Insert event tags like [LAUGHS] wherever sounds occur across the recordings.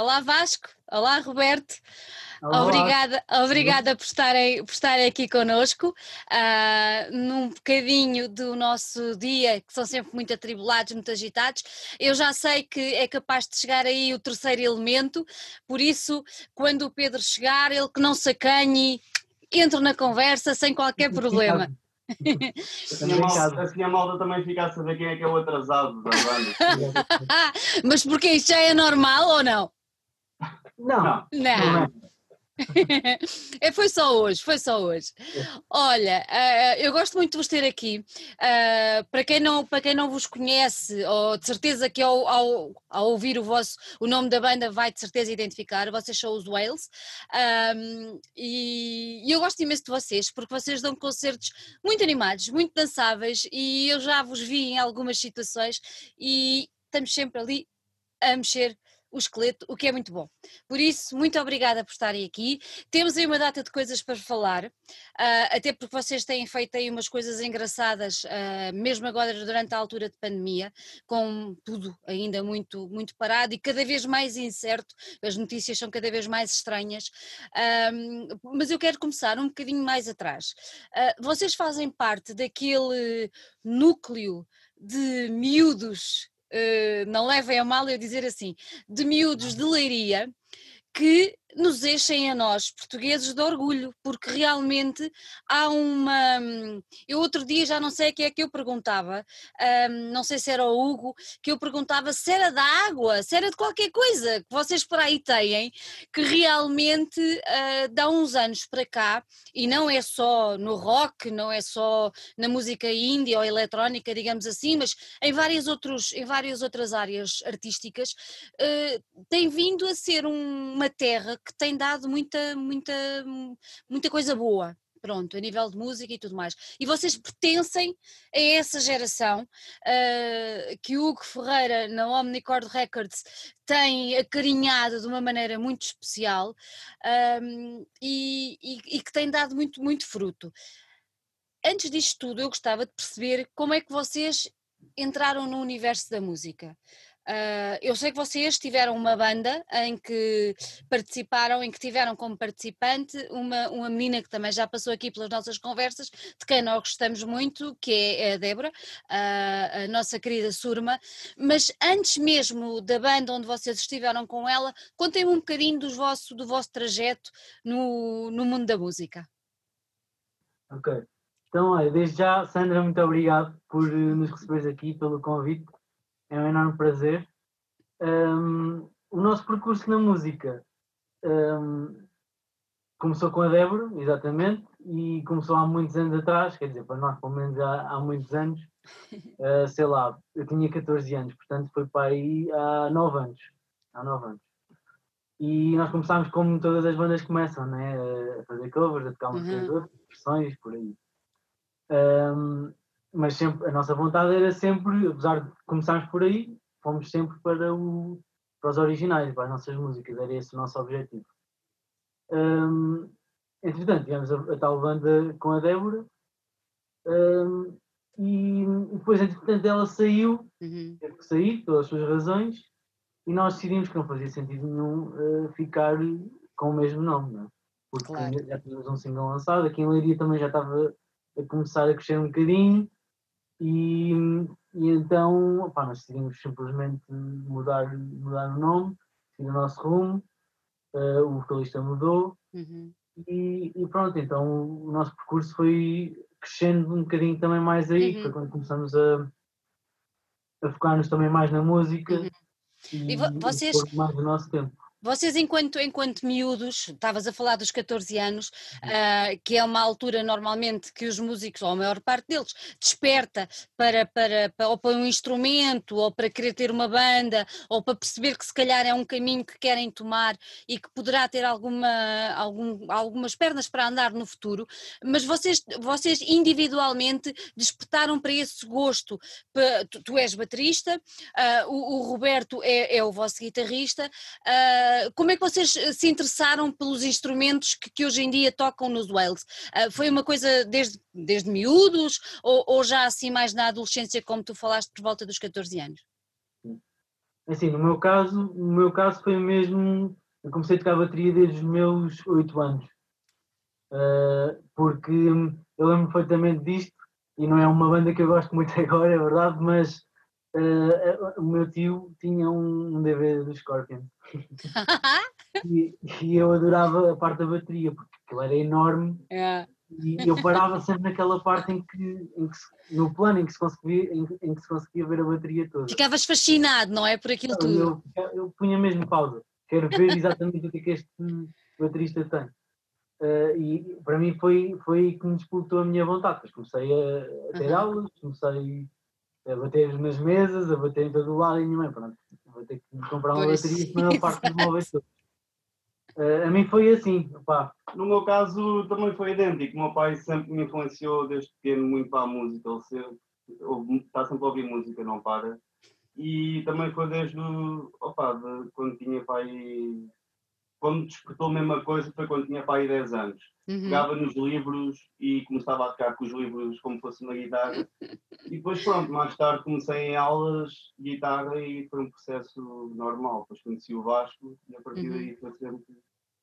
Olá Vasco, olá Roberto. Olá. Obrigada, obrigada por estarem, por estarem aqui connosco uh, num bocadinho do nosso dia, que são sempre muito atribulados, muito agitados. Eu já sei que é capaz de chegar aí o terceiro elemento, por isso, quando o Pedro chegar, ele que não se acanhe, entre na conversa sem qualquer problema. Assim a, malta, assim a malta também fica a saber quem é que é o atrasado da banda. [LAUGHS] Mas porque isto já é normal ou não? Não. Não. não. [LAUGHS] é, foi só hoje, foi só hoje. Olha, uh, eu gosto muito de vos ter aqui. Uh, para, quem não, para quem não vos conhece, ou de certeza que ao, ao, ao, ouvir o, vosso, o nome da banda vai de certeza identificar, vocês são os Wales. Um, e, e eu gosto imenso de vocês, porque vocês dão concertos muito animados, muito dançáveis, e eu já vos vi em algumas situações e estamos sempre ali a mexer o esqueleto, o que é muito bom. Por isso, muito obrigada por estarem aqui. Temos aí uma data de coisas para falar, uh, até porque vocês têm feito aí umas coisas engraçadas, uh, mesmo agora durante a altura de pandemia, com tudo ainda muito, muito parado e cada vez mais incerto, as notícias são cada vez mais estranhas. Uh, mas eu quero começar um bocadinho mais atrás. vocês fazem parte daquele núcleo de miúdos não levem a mal eu dizer assim, de miúdos de leiria que nos enchem a nós, portugueses, de orgulho, porque realmente há uma. Eu outro dia já não sei o que é que eu perguntava, não sei se era o Hugo, que eu perguntava se era da água, se era de qualquer coisa que vocês por aí têm, que realmente uh, dá uns anos para cá, e não é só no rock, não é só na música índia ou eletrónica, digamos assim, mas em várias, outros, em várias outras áreas artísticas, uh, tem vindo a ser um, uma terra que tem dado muita, muita, muita coisa boa pronto, a nível de música e tudo mais. E vocês pertencem a essa geração uh, que Hugo Ferreira na Omnicord Records tem acarinhado de uma maneira muito especial um, e, e, e, que tem dado muito, muito fruto. Antes disto tudo, eu gostava de perceber como é que vocês entraram no universo da música. Uh, eu sei que vocês tiveram uma banda em que participaram, em que tiveram como participante uma, uma menina que também já passou aqui pelas nossas conversas, de quem nós gostamos muito, que é a Débora, uh, a nossa querida Surma. Mas antes mesmo da banda onde vocês estiveram com ela, contem-me um bocadinho do vosso, do vosso trajeto no, no mundo da música. Ok. Então, olha, desde já, Sandra, muito obrigado por eh, nos receberes aqui, pelo convite é um enorme prazer. Um, o nosso percurso na música um, começou com a Débora, exatamente, e começou há muitos anos atrás, quer dizer, para nós pelo menos há, há muitos anos, uh, [LAUGHS] sei lá, eu tinha 14 anos, portanto foi para aí há 9 anos, há 9 anos. E nós começámos como todas as bandas começam, né? a fazer covers, a tocar umas uhum. versões, por aí. Um, mas sempre a nossa vontade era sempre, apesar de começarmos por aí, fomos sempre para, o, para os originais, para as nossas músicas, era esse o nosso objetivo. Um, entretanto, tivemos a, a, tal banda com a Débora um, e, depois, entretanto, ela saiu, uhum. teve que sair, pelas suas razões, e nós decidimos que não fazia sentido nenhum uh, ficar com o mesmo nome, não é? porque claro. já tínhamos um single lançado, aqui em Leiria também já estava a começar a crescer um bocadinho, e, e então opa, nós decidimos simplesmente mudar, mudar o nome, seguir o nosso rumo, uh, o vocalista mudou uhum. e, e, pronto, então o nosso percurso foi crescendo um bocadinho também mais aí, uhum. foi quando começamos a, a focar-nos também mais na música uhum. e, e vocês... mais do nosso tempo. Vocês, enquanto, enquanto miúdos, estavas a falar dos 14 anos, uh, que é uma altura normalmente que os músicos, ou a maior parte deles, desperta para, para, para, ou para um instrumento, ou para querer ter uma banda, ou para perceber que se calhar é um caminho que querem tomar e que poderá ter alguma, algum, algumas pernas para andar no futuro, mas vocês, vocês individualmente despertaram para esse gosto. Tu, tu és baterista, uh, o, o, Roberto é, é, o vosso guitarrista. Uh, como é que vocês eh, se interessaram pelos instrumentos que, que hoje em dia tocam nos Wales? Uh, foi uma coisa desde, desde miúdos ou, ou, já assim mais na adolescência, como tu falaste, por volta dos 14 anos? Assim, no meu caso, no meu caso foi mesmo. Eu comecei a tocar bateria desde os meus 8 anos. Uh, porque eu lembro perfeitamente disto, e não é uma banda que eu gosto muito [LAUGHS] agora, é verdade, mas uh, o meu tio tinha um, DVD do Scorpion. [LAUGHS] e, e, eu adorava a parte da bateria, porque aquilo era enorme. Yeah. E eu parava sempre naquela parte em que, em que se, no plano em que, se conseguia, em, em, que se conseguia ver a bateria toda. Ficavas fascinado, não é? Por aquilo tudo. Eu, eu punha mesmo pausa. Quero ver exatamente o que é que este baterista tem. Uh, e para mim foi, foi que me disputou a minha vontade. Depois comecei a, a ter uhum. aulas, comecei a bater nas mesas, a bater em todo o lado e minha mãe, pronto, vou ter que comprar uma pois. bateria, senão eu parto dos móveis todos. Uh, a mim foi assim, pá. No meu caso também foi idêntico. O meu pai sempre me influenciou desde pequeno muito para a música. Ele sempre, está sempre a ouvir música, não para. E também foi desde opa, de, quando tinha pai. Quando despertou a mesma coisa foi quando tinha pai 10 anos. Uhum. Pegava nos livros e começava a tocar com os livros como fosse uma guitarra. [LAUGHS] e depois, pronto, mais tarde comecei em aulas de guitarra e foi um processo normal. Depois conheci o Vasco e a partir uhum. daí foi sempre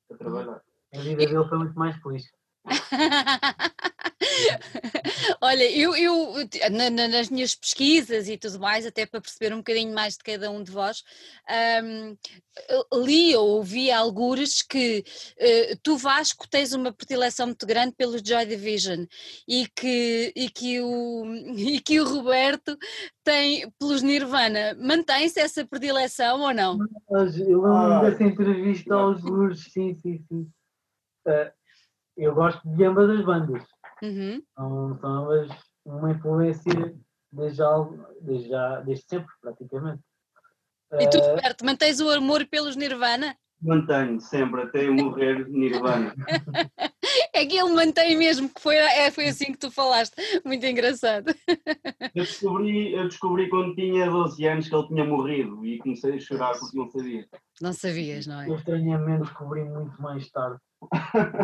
a trabalhar. A vida dele foi muito mais feliz. [LAUGHS] Olha, eu, eu na, nas minhas pesquisas e tudo mais, até para perceber um bocadinho mais de cada um de vós, um, li ou ouvi algures que uh, tu, Vasco, tens uma predileção muito grande pelo Joy Division e que, e que, o, [LAUGHS] e que o Roberto tem pelos Nirvana. Mantém-se essa predileção ou não? Eu lembro ah, dessa entrevista aos Lourdes, sim, sim, sim. Uh, eu gosto de ambas as bandas. Uhum. São, são ambas uma influência desde, algo, desde, já, desde sempre, praticamente. E tu, Roberto, mantens o amor pelos Nirvana? Mantenho, sempre, até morrer Nirvana. [LAUGHS] é que ele mantém mesmo, que foi, é, foi assim que tu falaste. Muito engraçado. Eu descobri, eu descobri quando tinha 12 anos que ele tinha morrido e comecei a chorar porque não sabia. Não sabias, não é? Eu estranhamente descobri muito mais tarde.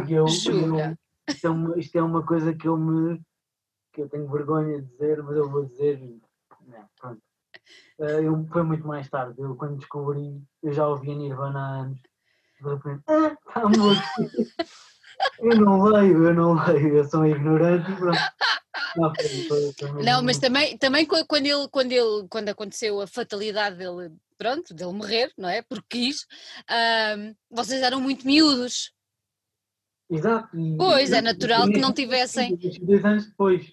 Eu, Jura? Eu, isto, é uma, isto é uma coisa que eu me que eu tenho vergonha de dizer, mas eu vou dizer. Não, pronto. Uh, eu, foi muito mais tarde. Eu quando descobri, eu já ouvia Nirvana há anos. De repente, ah, está morto. [LAUGHS] eu não leio, eu não leio, eu sou ignorante e pronto. Não, foi, foi, foi não mas também, também quando, ele, quando, ele, quando aconteceu a fatalidade dele, pronto, dele morrer, não é? Porque quis, uh, vocês eram muito miúdos. Exato. pois, é natural que não tivessem. Dois anos depois.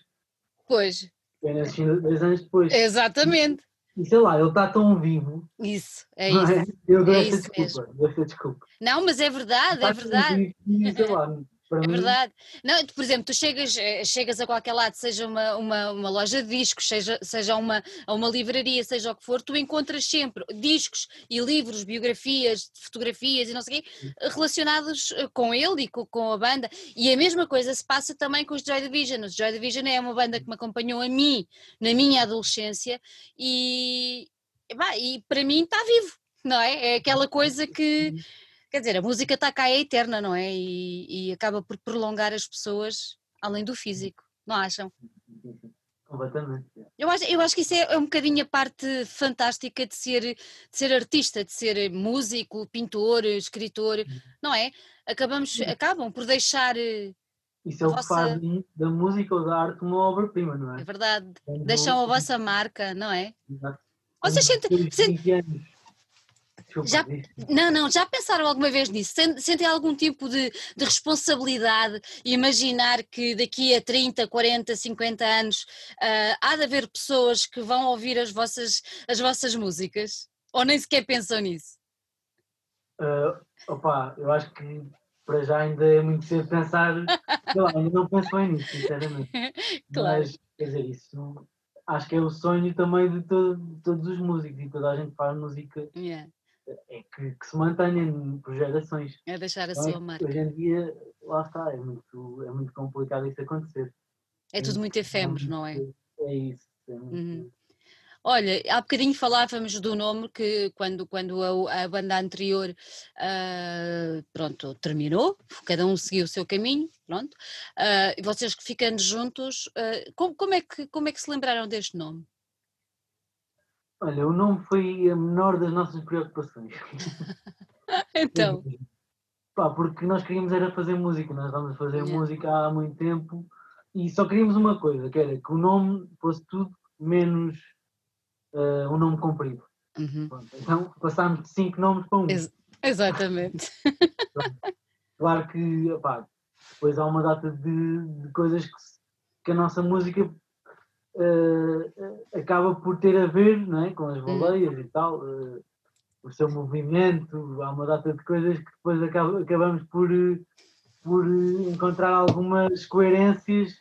Pois. dois anos depois. Exatamente. E sei lá, ele está tão vivo. Isso, é isso. É? Eu dou é essa desculpa, dou essa desculpa. Não, mas é verdade, é verdade. Vivo, sei lá, é verdade. Não, por exemplo, tu chegas, eh, chegas a qualquer lado, seja uma, uma, uma loja de discos, seja, seja uma, uma livraria, seja o que for, tu encontras sempre discos e livros, biografias, fotografias e não sei o quê, relacionados eh, com ele e com, com, a banda. E a mesma coisa se passa também com os Joy Division. Os Joy Division é uma banda que me acompanhou a mim na minha adolescência e, e para mim está vivo, não é? É aquela coisa que uhum. Quer dizer, a música está cá é eterna, não é? E, e, acaba por prolongar as pessoas além do físico, não acham? Completamente. Eu acho, eu acho que isso é, é um bocadinho a parte fantástica de ser, de ser artista, de ser músico, pintor, escritor, uhum. não é? Acabamos, acabam por deixar. Eh, isso é o vossa... que faz da música ou da arte uma obra-prima, não é? É verdade. Quando Deixam a vossa marca, não é? Exato. Vocês sentem. Já, não, não, já pensaram alguma vez nisso? Sentem algum tipo de, de, responsabilidade imaginar que daqui a 30, 40, 50 anos uh, há de haver pessoas que vão ouvir as vossas, as vossas músicas? Ou nem sequer pensam nisso? Uh, opa, eu acho que para já ainda é muito cedo pensar, [LAUGHS] lá, ainda não penso bem nisso, sinceramente. [LAUGHS] claro. Mas, quer dizer, isso acho que é o sonho também de, todo, de todos os músicos e toda a gente faz música. Yeah é que, que, se mantenha por gerações. É deixar a então, sua marca. Hoje em dia, lá está, é muito, é muito complicado isso acontecer. É tudo muito efêmero, não é? É isso. É muito, uhum. Olha, há bocadinho falávamos do nome que quando, quando a, a banda anterior uh, pronto, terminou, cada um seguiu o seu caminho, pronto, uh, e vocês ficando juntos, uh, como, como, é que, como é que se lembraram deste nome? Olha, o nome foi a menor das nossas preocupações. [LAUGHS] Então, [LAUGHS] Pá, porque nós queríamos era fazer música, nós estávamos a fazer Yeah. música há muito tempo e só queríamos uma coisa, que era que o nome fosse tudo menos eh, um nome comprido. uhum, Pronto, Então passámos de cinco nomes para um. Ex- exatamente. [LAUGHS] Claro que opá, depois há uma data de, de coisas que, que a nossa música eh, acaba por ter a ver não é? com as baleias e tal, eh, o seu movimento, há uma data de coisas que depois acaba- acabamos por, por encontrar algumas coerências,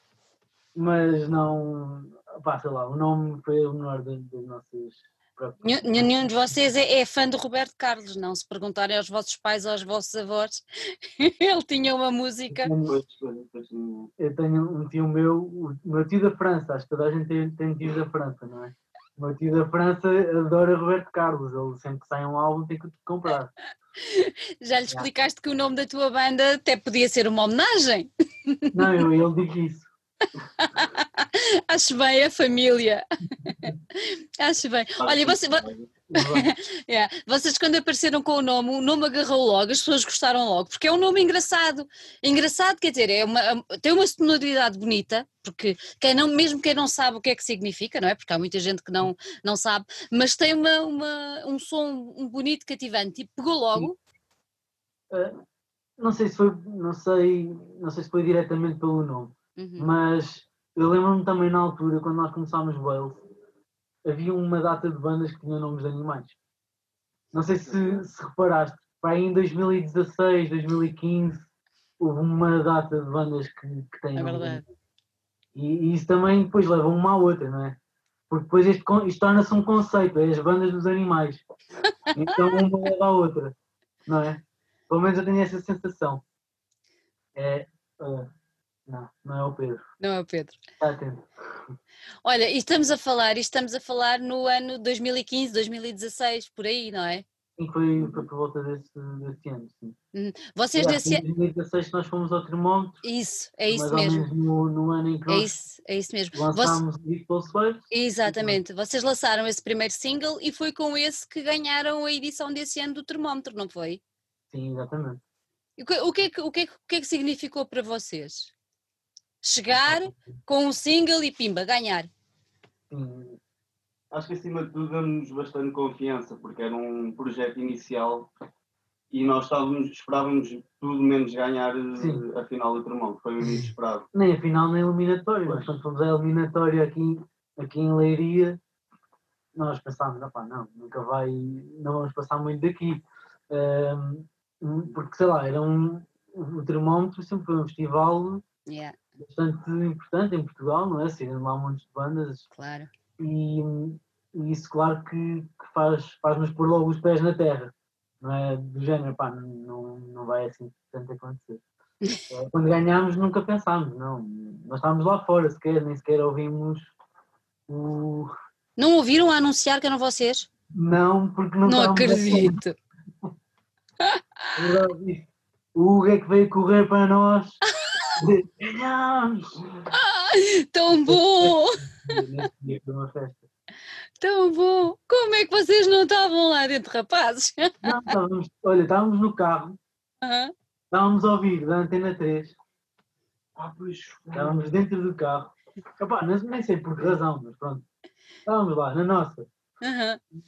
mas não, opá, sei lá, o nome foi o menor das, das nossas. Nenhum nenhum de vocês é, é fã do Roberto Carlos, não? Se perguntarem aos vossos pais ou aos vossos avós, [LAUGHS] ele tinha uma música. Eu tenho um tio meu, o meu tio da França, acho que toda a gente tem, tem tios da França, não é? O meu tio da França adora Roberto Carlos, ele sempre que sai um álbum tem que comprar. [LAUGHS] Já lhe explicaste que o nome da tua banda até podia ser uma homenagem. Não, eu, ele diz isso. [LAUGHS] [LAUGHS] Acho bem a família. [LAUGHS] Acho bem. Olha, você, vo- [LAUGHS] Yeah. Vocês quando apareceram com o nome, o nome agarrou logo, as pessoas gostaram logo, porque é um nome engraçado. Engraçado, quer dizer, é uma, tem uma sonoridade bonita, porque quem não, mesmo quem não sabe o que é que significa, não é? Porque há muita gente que não, não sabe, mas tem uma, uma- um som um bonito, cativante, e pegou logo. Uh, não sei se foi, não sei, não sei se foi diretamente pelo nome, Uhum. mas eu lembro-me também na altura, quando nós começámos Wales, havia uma data de bandas que tinham nomes de animais. Não sei se, se reparaste, para aí em 2016, 2015, houve uma data de bandas que, que têm É verdade. E, e isso também depois leva uma à outra, não é? Porque depois isto, torna-se um conceito, é as bandas dos animais. Então uma leva à outra, não é? Pelo menos eu tenho essa sensação. É. ah, não, não é o Pedro. Não é o Pedro. Está atento. Olha, e estamos a falar, e estamos a falar no ano 2015, 2016, por aí, não é? Sim, foi, por volta desse, desse ano. Sim. Vocês Eu acho que nesse Em 2016 que nós fomos ao termómetro, Isso, é isso mesmo. no, no ano em que É nós isso, é isso mesmo. Você- lançámos o Equal Waves. Exatamente, vocês lançaram esse primeiro single e foi com esse que ganharam a edição desse ano do termómetro, não foi? Sim, exatamente. O que, o que, é, que, o, que é, que- o que é que significou para vocês? Chegar com um single e pimba, ganhar. Sim, Acho que acima de tudo deu-nos bastante confiança, porque era um projeto inicial e nós estávamos, esperávamos tudo menos ganhar eh, Sim. a final do termómetro, foi o inesperado. nem a final nem a eliminatória. Pois. quando fomos à eliminatória aqui, aqui em Leiria, nós pensámos, "Opá, não, nunca vai, não vamos passar muito daqui. Ahm, porque sei lá, era um, o termómetro sempre foi um festival Yeah, bastante importante em Portugal, não é? Saíram lá um monte de bandas claro. e, e isso claro que, que faz, faz-nos pôr logo os pés na terra, não é? Do género, pá, não, não vai assim tanto acontecer. [LAUGHS] Eh, Quando ganhámos nunca pensámos, não. Nós estávamos lá fora sequer, nem sequer ouvimos o. Não ouviram a anunciar que eram vocês? Não, porque não, Não, acredito. [LAUGHS] disse, O Hugo é que veio correr para nós. [LAUGHS] Tão bom, tão bom. Como é que vocês não estavam lá dentro, rapazes? Não, estávamos, olha, estávamos no carro, Aham. estávamos a ouvir da Antena 3 Ah, Estávamos dentro do carro. Epá, nem, sei por que razão, mas pronto. Estávamos lá, na nossa.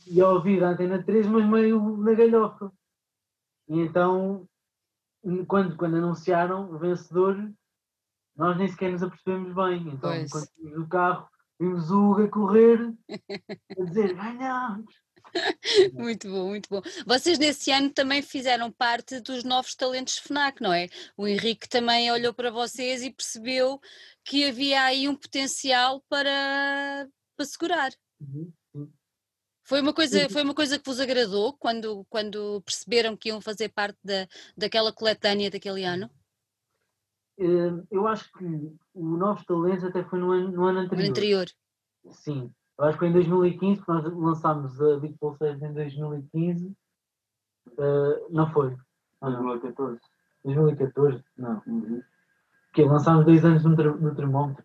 E a ouvir a antena 3, mas meio na galhofa. E então, quando, quando anunciaram o vencedor, nós nem sequer nos apercebemos bem. Então, Pois. quando saímos do carro, vimos o Hugo a correr, [LAUGHS] a dizer: ganhamos! [LAUGHS] Muito bom, muito bom. Vocês nesse ano também fizeram parte dos novos talentos FNAC, não é? O Henrique também olhou para vocês e percebeu que havia aí um potencial para, para segurar. Uhum. Foi uma coisa, foi uma coisa que vos agradou quando, quando perceberam que iam fazer parte da, daquela coletânea daquele ano? Eh, Eu acho que o Novos Talentos até foi no ano, no ano No anterior. anterior. Sim, eu acho que foi em 2015, porque nós lançámos a Big Pulseiros em 2015. Eh, não foi. Ah, não. 2014. 2014? Não. Uhum. Que lançámos dois anos no, no termómetro.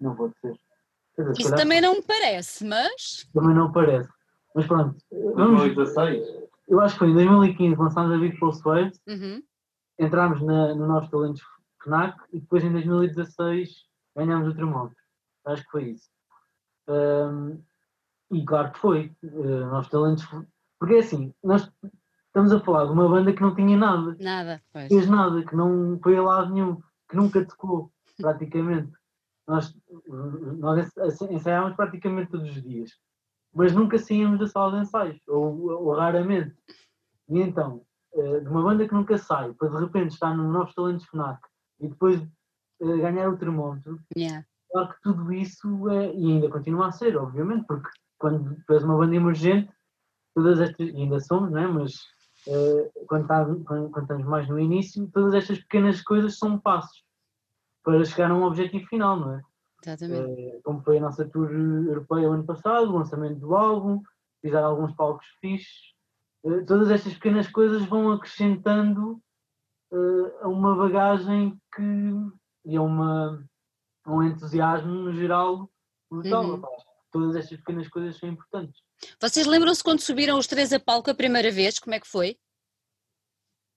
Não pode ser. Quer dizer, se Isso calhar também não me parece, mas. também não parece. Mas pronto, vamos, 2016. eu acho que foi em 2015 que lançámos a Big Pulse Waves, Uhum. Entramos na, no Novos Talentos FNAC e depois em 2016 ganhámos o termómetro. Acho que foi isso. Ahm, e claro que foi. eh, Novos Talentos. Porque é assim, nós estamos a falar de uma banda que não tinha nada, Nada. Pois. fez nada, que não foi a lado nenhum, que nunca tocou, [LAUGHS] praticamente. Nós, nós ensa- ensaiámos praticamente todos os dias, mas nunca saíamos da sala de ensaios, ou, ou raramente. E então, eh, de uma banda que nunca sai, para de repente estar no Novos Talentos FNAC e depois eh, ganhar o termómetro, Yeah. claro que tudo isso é, e ainda continua a ser, obviamente, porque quando tu és uma banda emergente, todas estas, ainda somos, não é? mas eh, quando, tá- quando- quando estamos mais no início, todas estas pequenas coisas são passos para chegar a um objetivo final, não é? Exatamente. Como foi a nossa tour europeia o ano passado, o lançamento do álbum, pisar alguns palcos fixes, eh, todas estas pequenas coisas vão acrescentando eh, a uma bagagem que e a, uma, a um entusiasmo no geral brutal. Uhum. Todas estas pequenas coisas são importantes. Vocês lembram-se quando subiram os três a palco a primeira vez? Como é que foi?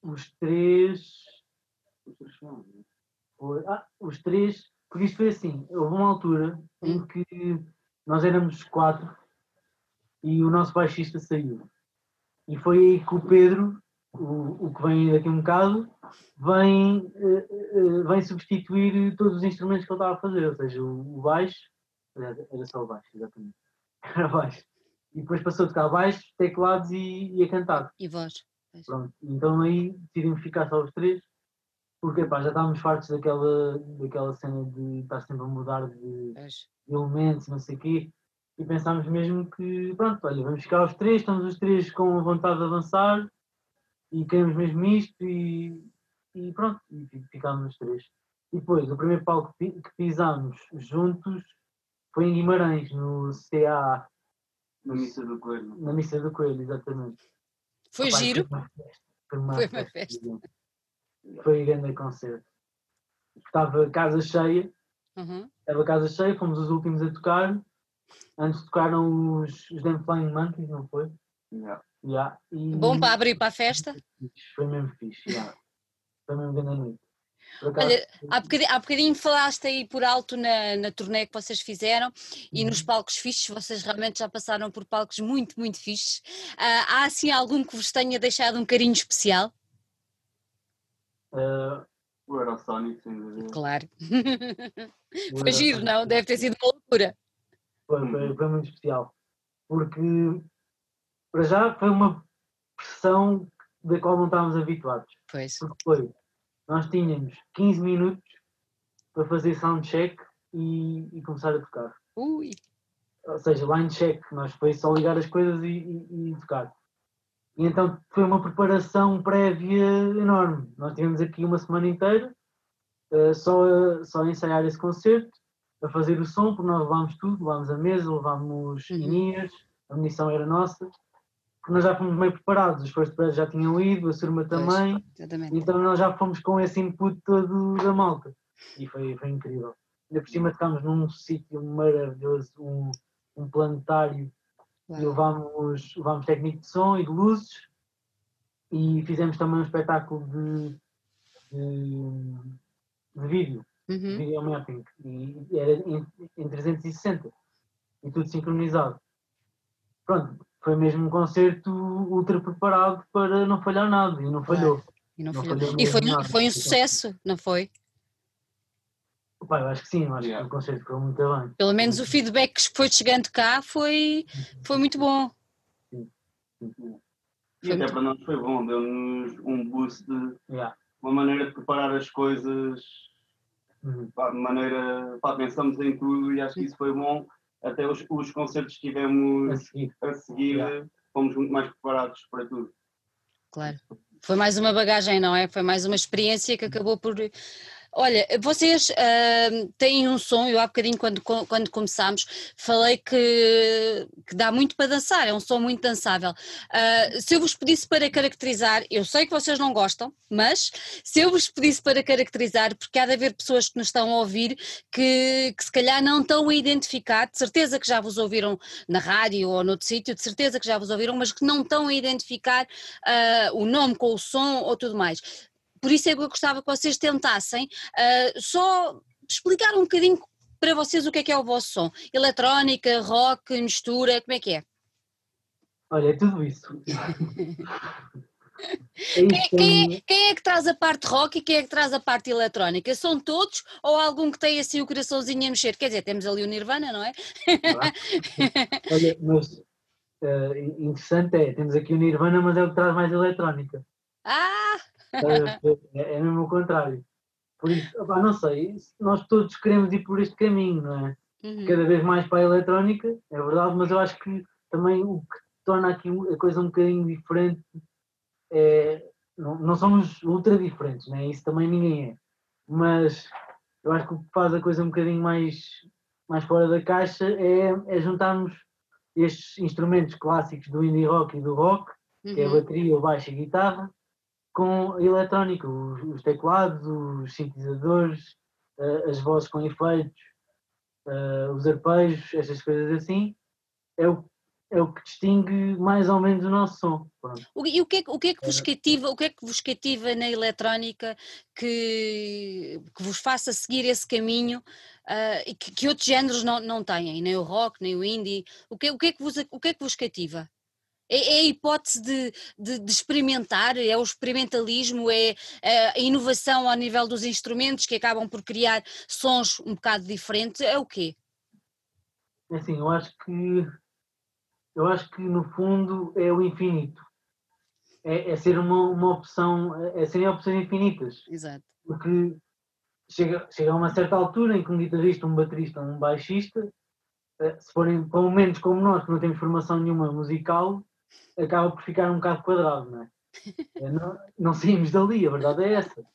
Os três. Ah, os três. Porque isto foi assim: houve uma altura em que nós éramos quatro e o nosso baixista saiu. E foi aí que o Pedro, o, o que vem daqui um bocado, vem, eh, eh, vem substituir todos os instrumentos que ele estava a fazer, ou seja, o, o baixo, era só o baixo, exatamente. [LAUGHS] Era baixo. E depois passou a tocar baixo, teclados e, e a cantar. E vós? Pronto, então aí decidimos ficar só os três, porque pá, já estávamos fartos daquela, daquela cena de estar sempre a mudar de, de elementos, não sei o quê, e pensámos mesmo que, pronto, olha, vamos ficar os três, estamos os três com vontade de avançar e queremos mesmo isto e, e pronto, e fi- ficámos os três. E depois, o primeiro palco que pi- que pisámos juntos foi em Guimarães, no CA, Na missa do Coelho. na Missa do Coelho, exatamente. Foi giro? Foi uma festa. Foi uma Foi uma festa. Foi um grande concerto. Estava casa cheia, Uhum. estava casa cheia, fomos os últimos a tocar. Antes tocaram os, os Damn Flying Monkeys, não foi? Yeah. Yeah. E Bom para abrir para a festa? Foi mesmo fixe, yeah. Foi mesmo grande noite. Por acaso, Olha, Há bocadinho, há bocadinho falaste aí por alto na, na turnê que vocês fizeram e nos Uhum. palcos fixes, vocês realmente já passaram por palcos muito, muito fixes. Ah, há assim algum que vos tenha deixado um carinho especial? eh, O Aerosonic, sem dúvida. Claro. [LAUGHS] Foi giro, não? Deve ter sido uma loucura. Foi, foi, foi muito especial. Porque, para já, foi uma pressão da qual não estávamos habituados. Pois. Porque foi, nós tínhamos 15 minutos para fazer soundcheck e, e começar a tocar. Ui. Ou seja, line check, nós foi só ligar as coisas e, e- e tocar. E então foi uma preparação prévia enorme. Nós tivemos aqui uma semana inteira eh, só, a, só a ensaiar esse concerto, a fazer o som, porque nós levámos tudo, levámos a mesa, levámos Uhum. in-ears, a munição era nossa, porque nós já fomos meio preparados, os first já tinham ido, a surma Pois. também, Exatamente. então nós já fomos com esse input todo da malta. E foi, foi incrível. Ainda por cima tocámos num sítio maravilhoso, um, um planetário, e Uau. levámos, levámos técnico de som e de luzes e fizemos também um espetáculo de, de, de vídeo, Uhum. video mapping, e era em, em 360 e tudo sincronizado. Pronto, foi mesmo um concerto ultra preparado para não falhar nada e não Claro. falhou. E, não Não falhou. falhou E foi, nada. foi um sucesso, não foi? Pá, eu acho que sim, eu acho Yeah. que o concerto ficou muito bem. Pelo menos o feedback que foi chegando cá foi, foi muito bom. E Foi até muito- para nós foi bom, deu-nos um boost, de- Yeah. uma maneira de preparar as coisas, Uhum. de maneira, pá, pensamos em tudo e acho que isso foi bom. Até os, os concertos que A tivemos seguir. a seguir, Yeah. fomos muito mais preparados para tudo. Claro. Foi mais uma bagagem, não é? Foi mais uma experiência que acabou por Olha, vocês uh, têm um som, eu há bocadinho quando, quando começámos falei que, que dá muito para dançar, é um som muito dançável. Uh, se eu vos pedisse para caracterizar, eu sei que vocês não gostam, mas se eu vos pedisse para caracterizar, porque há de haver pessoas que nos estão a ouvir que, que se calhar não estão a identificar, de certeza que já vos ouviram na rádio ou noutro sítio, de certeza que já vos ouviram, mas que não estão a identificar uh, o nome com o som ou tudo mais. Por isso é que eu gostava que vocês tentassem uh, só explicar um bocadinho para vocês o que é que é o vosso som. Eletrónica, rock, mistura, como é que é? Olha, é tudo isso. [LAUGHS] É quem, quem, é, quem, é, que traz a parte rock e quem é que traz a parte eletrónica? São todos ou algum que tem assim o coraçãozinho a mexer? Quer dizer, temos ali o Nirvana, não é? Olha, mas uh, interessante é, temos aqui o Nirvana, mas é o que traz mais eletrónica. Ah! É, é mesmo o contrário. Por isso, opa, não sei, nós todos queremos ir por este caminho, não é? Uhum. Cada vez mais para a eletrónica, é verdade, mas eu acho que também o que torna aqui a coisa um bocadinho diferente é. Não, não somos ultra diferentes, né? isso também ninguém é. Mas eu acho que o que faz a coisa um bocadinho mais, mais fora da caixa é, é juntarmos estes instrumentos clássicos do indie rock e do rock, uhum. que é a uhum. bateria, o baixo e a guitarra, com eletrónica, os, os teclados, os sintetizadores, uh, as vozes com efeitos, uh, os arpejos, essas coisas assim, é o, é o que distingue mais ou menos o nosso som. O, e o que, é, o que é que vos cativa, o que é que vos cativa na eletrónica que, que vos faça seguir esse caminho uh, e que, que, outros géneros não, não têm, nem o rock, nem o indie, o que, o que, é, que vos, o que é que vos cativa? É, é a hipótese de, de, de, experimentar, é o experimentalismo, é, é a inovação ao nível dos instrumentos que acabam por criar sons um bocado diferentes, é o quê? É assim, eu acho que eu acho que no fundo é o infinito. É, é ser uma, uma opção, é serem opções infinitas. Exato. Porque chega, chega a uma certa altura em que um guitarrista, um baterista, um baixista, eh, se forem pelo menos como nós, que não temos formação nenhuma musical, acaba por ficar um bocado quadrado, não é? [LAUGHS] é? não, não saímos dali, a verdade é essa.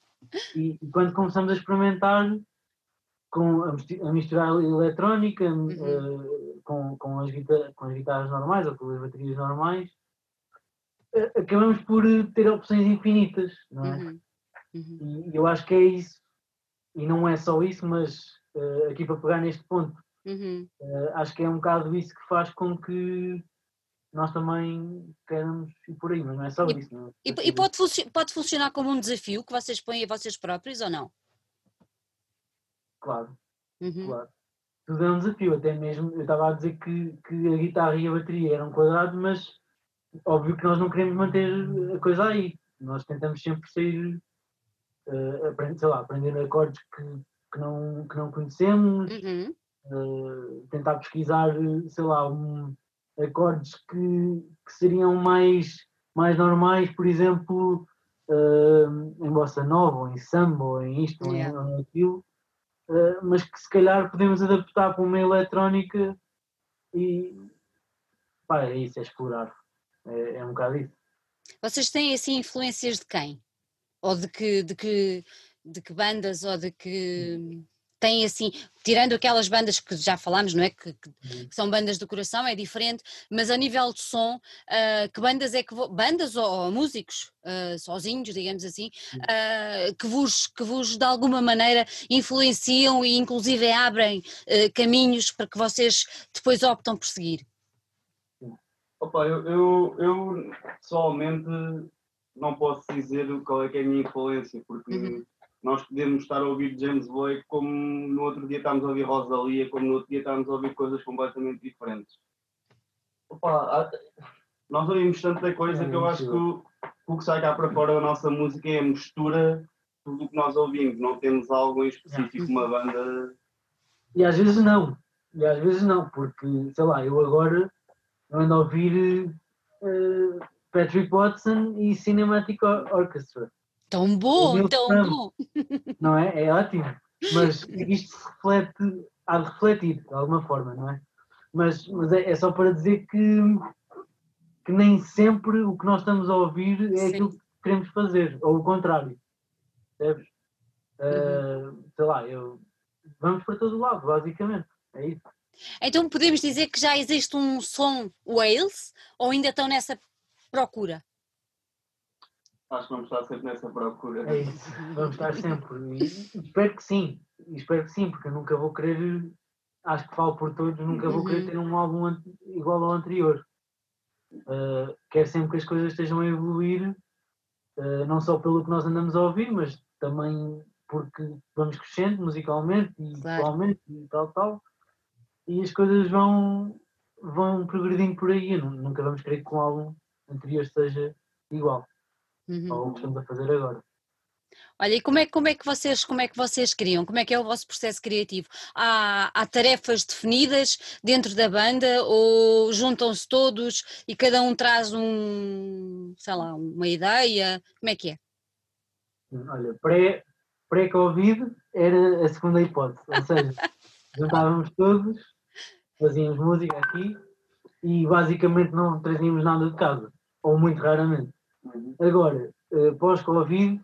E, e quando começamos a experimentar com a, misturar eletrónica uhum. uh, com, com, as guitarras, com as guitarras normais ou com as baterias normais, uh, acabamos por ter opções infinitas, não é? Uhum. Uhum. E eu acho que é isso. E não é só isso, mas uh, aqui para pegar neste ponto, uhum. acho que é um bocado isso que faz com que nós também queremos ir por aí, mas não é só e, isso. Não é? E, e pode, funci pode funcionar como um desafio que vocês põem a vocês próprios ou não? Claro, uhum. claro. Tudo é um desafio, até mesmo eu estava a dizer que, que a guitarra e a bateria eram quadrados, mas óbvio que nós não queremos manter a coisa aí. Nós tentamos sempre sair, uh, aprender, sei lá, aprender acordes que, que, não, que não conhecemos, uhum. uh, tentar pesquisar, sei lá, um, acordes que, que seriam mais, mais normais, por exemplo, uh, em bossa nova, ou em samba, ou em isto, yeah. ou em aquilo, uh, mas que se calhar podemos adaptar para uma eletrónica e pá, é isso, é explorar. É, é um bocado isso. Vocês têm assim influências de quem? Ou de que, de que, de que bandas, ou de que tem assim, tirando aquelas bandas que já falámos, não é? Que, que, uhum. que, são bandas do coração, é diferente, mas a nível de som, uh, que bandas é que bandas ou, ou músicos uh, sozinhos, digamos assim, uh, que, vos, que vos de alguma maneira influenciam e inclusive abrem caminhos para que vocês depois optam por seguir? Opa, eu, eu, eu pessoalmente não posso dizer qual é que é a minha influência, porque uhum nós podemos estar a ouvir James Blake como no outro dia estamos a ouvir Rosalia, como no outro dia estamos a ouvir coisas completamente diferentes. Opa, nós ouvimos tanta coisa é que eu acho que o, que sai cá para fora da nossa música é a mistura de tudo o que nós ouvimos, não temos algo em específico, uma banda. E às vezes não, e às vezes não, porque sei lá, eu agora ando a ouvir uh, Patrick Watson e Cinematic Orchestra. Tão bom, tão bom. [LAUGHS] Não é? É ótimo. Mas isto se reflete, há de refletir de alguma forma, não é? Mas, mas é, é, só para dizer que, que nem sempre o que nós estamos a ouvir é Sim. aquilo que queremos fazer, ou o contrário. Percebes? Uh, sei lá, eu, vamos para todo lado, basicamente. É isso. Então podemos dizer que já existe um som Wales ou ainda estão nessa procura? Acho que vamos estar sempre nessa procura. É isso, vamos estar sempre. E espero que sim, espero que sim, porque eu nunca vou querer, acho que falo por todos, nunca vou querer uhum. ter um álbum igual ao anterior. Uh, quero sempre que as coisas estejam a evoluir, uh, não só pelo que nós andamos a ouvir, mas também porque vamos crescendo musicalmente e claro. e tal, tal, e as coisas vão, vão progredindo por aí. Nunca vamos querer que um álbum anterior seja igual uhum. ao que estamos a fazer agora. Olha, e como é, como é, que vocês, como é que vocês criam? Como é que é o vosso processo criativo? Há, há tarefas definidas dentro da banda ou juntam-se todos e cada um traz um, sei lá, uma ideia? Como é que é? Olha, pré, pré-Covid era a segunda hipótese, ou seja, [LAUGHS] juntávamos todos, fazíamos música aqui e basicamente não trazíamos nada de casa, ou muito raramente. Uhum. Agora, eh, pós-Covid,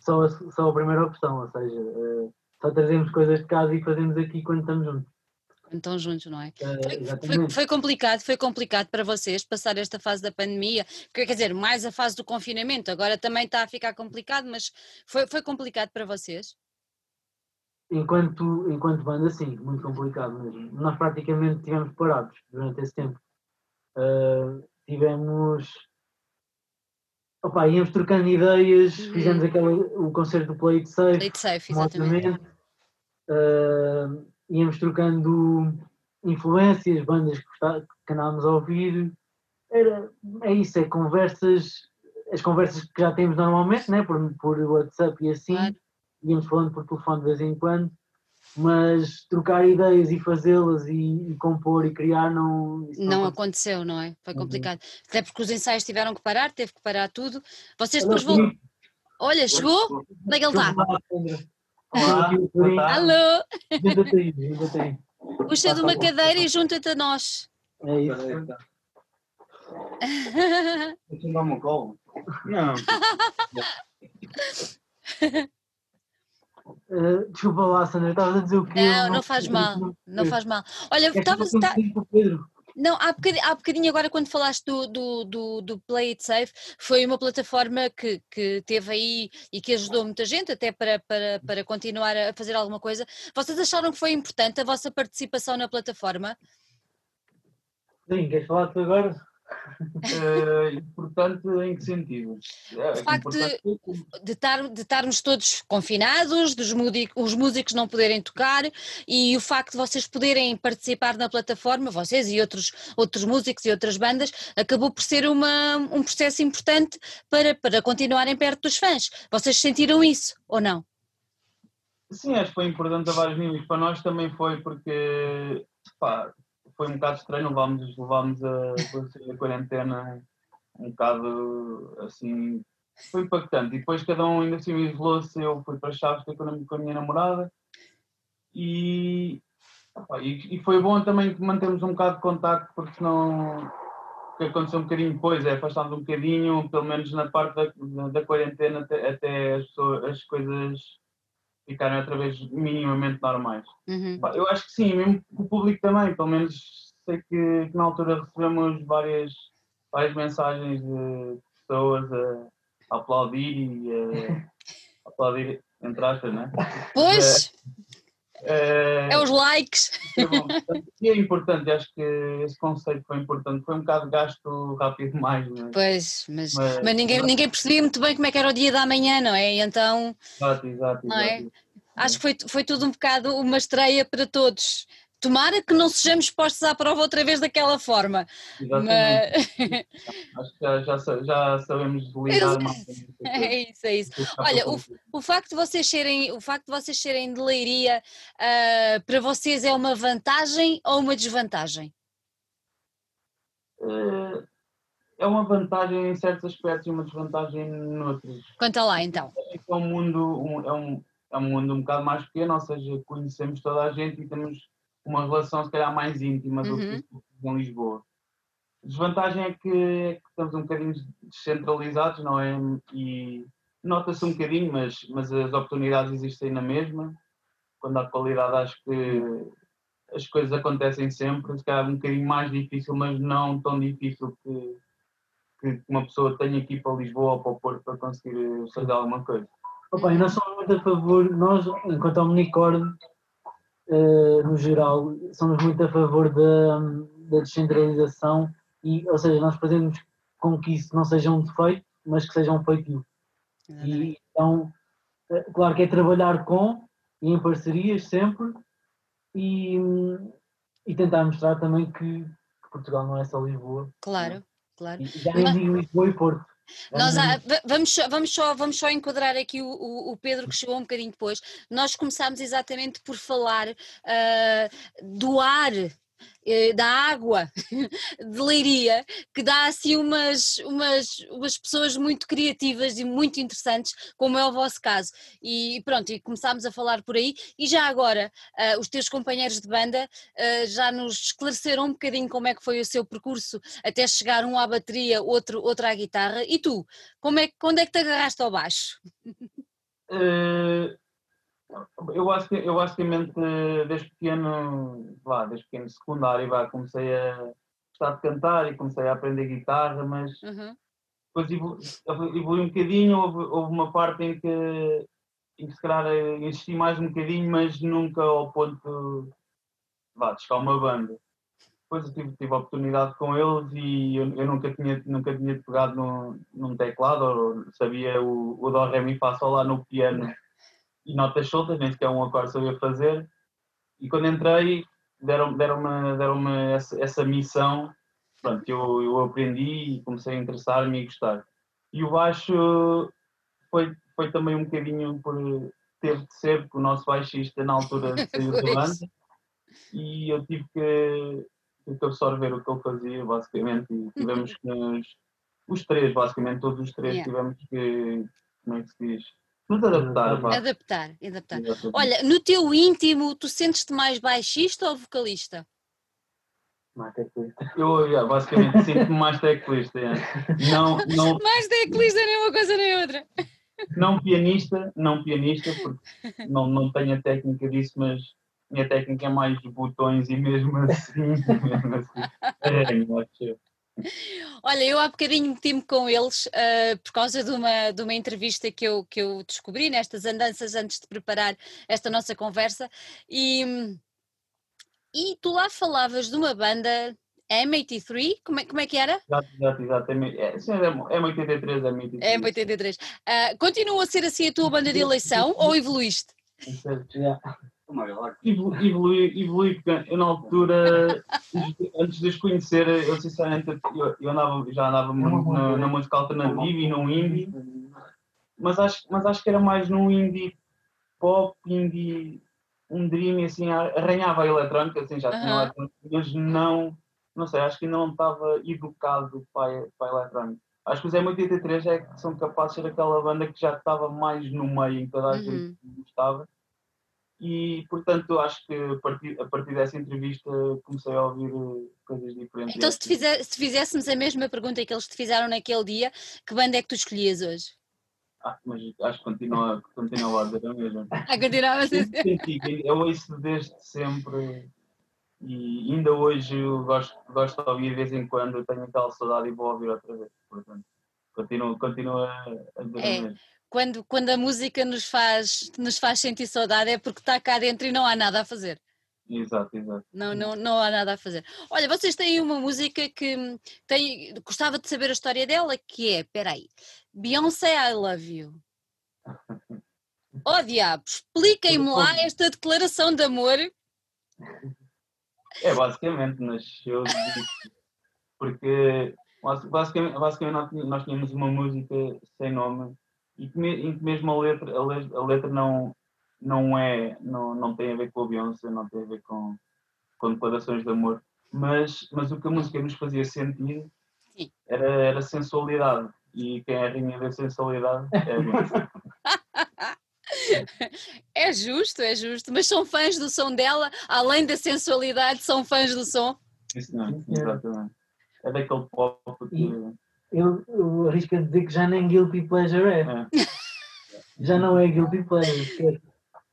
só, só a primeira opção, ou seja, eh, só trazemos coisas de casa e fazemos aqui quando estamos juntos. Quando estão juntos, não é? é foi, foi, foi, complicado, foi complicado para vocês passar esta fase da pandemia, quer dizer, mais a fase do confinamento, agora também está a ficar complicado, mas foi, foi complicado para vocês? Enquanto, enquanto banda, sim, muito complicado mesmo. Nós praticamente estivemos parados durante esse tempo. Uh, tivemos Opa, íamos trocando ideias, uhum. fizemos aquele, o concerto do Play It Safe. Play It Safe, exatamente. Uh, íamos trocando influências, bandas que, que andávamos a ouvir. Era, é isso, é conversas, as conversas que já temos normalmente, né, por, por WhatsApp e assim. Claro. Íamos falando por telefone de vez em quando mas trocar ideias e fazê-las e, e, compor e criar não. Não, aconteceu, não é? Foi complicado. Uhum. Até porque os ensaios tiveram que parar, teve que parar tudo. Vocês depois vão. Olha, chegou? Onde é que ele está? [LAUGHS] Alô! Puxa de uma cadeira e junta-te a nós. É isso. [LAUGHS] Dar uma cola. Não. [LAUGHS] Uh, desculpa lá, Sandra, estavas a dizer o quê? Não, não faz mal, não faz mal. Olha, estavas. Tá... Não, há bocadinho, há bocadinho agora quando falaste do, do, do, do, Play It Safe, foi uma plataforma que, que teve aí e que ajudou muita gente até para, para, para continuar a fazer alguma coisa. Vocês acharam que foi importante a vossa participação na plataforma? Sim, queres falar tu agora? Uh, importante em que sentido? É, o facto de, de, estar, de estarmos todos confinados, dos os músicos não poderem tocar e o facto de vocês poderem participar na plataforma, vocês e outros, outros músicos e outras bandas, acabou por ser uma, um processo importante para, para continuarem perto dos fãs. Vocês sentiram isso ou não? Sim, acho que foi importante a vários níveis. Para nós também foi porque pá, foi um bocado estranho, levámos, levámos a, a quarentena um bocado assim, foi impactante. E depois cada um ainda assim isolou-se, eu fui para Chaves com a, com a minha namorada e, opa, e, e, foi bom também que mantemos um bocado de contacto, porque senão o que aconteceu um bocadinho depois é afastámos um bocadinho, pelo menos na parte da, da, quarentena, até, até as, as coisas ficarem outra vez minimamente normais. Uhum. Eu acho que sim, mesmo o público também, pelo menos sei que, que na altura recebemos várias, várias mensagens de pessoas a, a aplaudir e a, a [LAUGHS] aplaudir entre aspas, né? Pois! É, é os likes. É, bom, e é importante, acho que esse conceito foi importante. Foi um bocado gasto rápido demais, é? Pois, mas, mas, mas ninguém, mas... ninguém percebia muito bem como é que era o dia da manhã, não é? então. Exato, exato. Não é? Acho que foi, foi tudo um bocado uma estreia para todos. Tomara que não sejamos postos à prova outra vez daquela forma. Exatamente. Mas... Acho que já, já, já sabemos lidar mais. [LAUGHS] É isso, é isso. Olha, o, o, facto de vocês serem, o facto de vocês serem de leiria, uh, para vocês é uma vantagem ou uma desvantagem? Eh, é uma vantagem em certos aspectos e uma desvantagem noutros. Conta lá então. É um mundo, um, é, um, é um mundo um bocado mais pequeno, ou seja, conhecemos toda a gente e temos uma relação se calhar mais íntima do uhum. que em Lisboa. A desvantagem é que, é que, estamos um bocadinho descentralizados, não é? E nota-se um bocadinho, mas, mas as oportunidades existem na mesma. Quando há qualidade, acho que as coisas acontecem sempre. Se calhar um bocadinho mais difícil, mas não tão difícil que, que uma pessoa tenha que ir para Lisboa ou para o Porto para conseguir fazer alguma coisa. Opa, e nós somos muito a favor, nós, enquanto Omnicorn, uh, no geral, somos muito a favor da, da descentralização, e, ou seja, nós fazemos com que isso não seja um defeito, mas que seja um feitio. E, então, eh, claro que é trabalhar com e em parcerias sempre e, e tentar mostrar também que, que, Portugal não é só Lisboa. Claro, claro. E já nem digo Lisboa e Porto. Nós há, vamos, só, vamos, só, vamos só enquadrar aqui o, o, Pedro que chegou um bocadinho depois. Nós começámos exatamente por falar uh, do ar da água [LAUGHS] de Leiria, que dá assim umas, umas, umas pessoas muito criativas e muito interessantes, como é o vosso caso. E pronto, e começámos a falar por aí. E já agora, uh, os teus companheiros de banda uh, já nos esclareceram um bocadinho como é que foi o seu percurso até chegar um à bateria, outro, outro à guitarra. E tu, como é, quando é que te agarraste ao baixo? Uh eu, eu basicamente, desde pequeno, lá, desde pequeno secundário, vá, comecei a gostar de cantar e comecei a aprender guitarra, mas uhum. depois evolui um bocadinho, houve, houve, uma parte em que, em que se calhar insisti mais um bocadinho, mas nunca ao ponto vá, de chegar uma banda. Depois eu tive, tive a oportunidade com eles e eu, eu nunca, tinha, nunca tinha pegado no, num teclado, ou sabia o, o Dó Ré Mi Fá Sol lá no piano [LAUGHS] e notas soltas, nem sequer um acorde sabia fazer. E quando entrei, deram-me deram deram essa, essa missão. Pronto, eu, eu aprendi e comecei a interessar-me e gostar. E o baixo foi, foi também um bocadinho por ter de ser, porque o nosso baixista na altura [LAUGHS] saiu da banda e eu tive que, tive que absorver o que ele fazia, basicamente, e tivemos que nos, os três, basicamente, todos os três yeah. tivemos que, como é que se diz, nos adaptar, vá. Adaptar, adaptar. Olha, no teu íntimo, tu sentes-te mais baixista ou vocalista? Mais teclista. Eu, basicamente, sinto-me mais teclista. Não, [LAUGHS] não... Mais teclista, nem uma coisa nem outra. Não pianista, não pianista, porque não, não tenho a técnica disso, mas minha técnica é mais botões e mesmo assim, [LAUGHS] mesmo assim, é, Olha, eu há bocadinho meti-me com eles uh, por causa de uma, de uma entrevista que eu, que eu descobri nestas andanças antes de preparar esta nossa conversa e, e tu lá falavas de uma banda M83, como é, como é que era? Exato, exato, exato. É, sim, é M83, M83. M83. Uh, continua a ser assim a tua banda de eleição ou evoluíste? Evolui, evolui, porque eu na altura, antes de os conhecer, eu sinceramente eu, eu andava, já andava muito na, na, música alternativa e no indie, mas acho, mas acho que era mais num indie pop, indie, um dream, assim, arranhava a eletrónica, assim, já tinha eletrónica, mas não, não sei, acho que ainda não estava educado para, para a eletrónica. Acho que os M83 é que são capazes de ser aquela banda que já estava mais no meio, em toda a gente uhum. gostava e portanto acho que a partir, a partir dessa entrevista comecei a ouvir eh, coisas diferentes. Então se, te fizer, se fizéssemos a mesma pergunta que eles te fizeram naquele dia, que banda é que tu escolhias hoje? Ah, mas acho que continua, continua a dizer a mesma. [LAUGHS] Ah, continuava a dizer. Eu ouço desde sempre e ainda hoje eu gosto, gosto de ouvir de vez em quando, tenho aquela saudade e vou ouvir outra vez. Portanto, continuo, continuo a dizer é. a mesma quando, quando a música nos faz, nos faz sentir saudade é porque está cá dentro e não há nada a fazer. Exato, exato. Não, não, não há nada a fazer. Olha, vocês têm uma música que tem, gostava de saber a história dela, que é, peraí, Beyoncé I Love You. [LAUGHS] Oh diabo, expliquem-me lá esta declaração de amor. É, basicamente nasceu porque basicamente, basicamente nós tínhamos uma música sem nome e que, mesmo a letra, a letra não, não é, não, não tem a ver com a Beyoncé, não tem a ver com, com declarações de amor, mas, mas o que a música nos fazia sentir era, era sensualidade, e quem é a rainha da sensualidade é a Beyoncé. [LAUGHS] É justo, é justo, mas são fãs do som dela, além da sensualidade, são fãs do som. Isso não, exatamente. É daquele pop que eu, eu arrisco a dizer que já nem guilty pleasure é. é. Já não é guilty pleasure, esquece.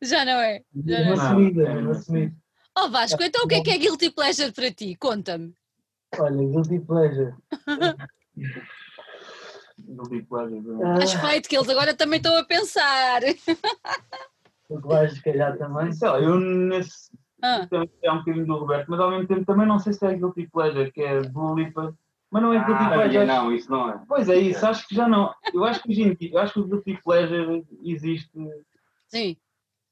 Já não é? Já É não uma assumida, Não, é é uma assumida. Oh Vasco, então o que é que é guilty pleasure para ti? Conta-me. Olha, guilty pleasure. [LAUGHS] Guilty pleasure. Ah, Respeito que eles agora também estão a pensar. o que vais calhar também. Sei lá, eu nesse. Ah, também É um bocadinho do Roberto, mas ao mesmo tempo também não sei se é Guilty Pleasure, que é Dua Lipa. Mas não é Guilty Ah, Pleasure. não, isso não é. Pois é isso, acho que já não. Eu acho que hoje em dia, eu acho que o Guilty Pleasure existe sim.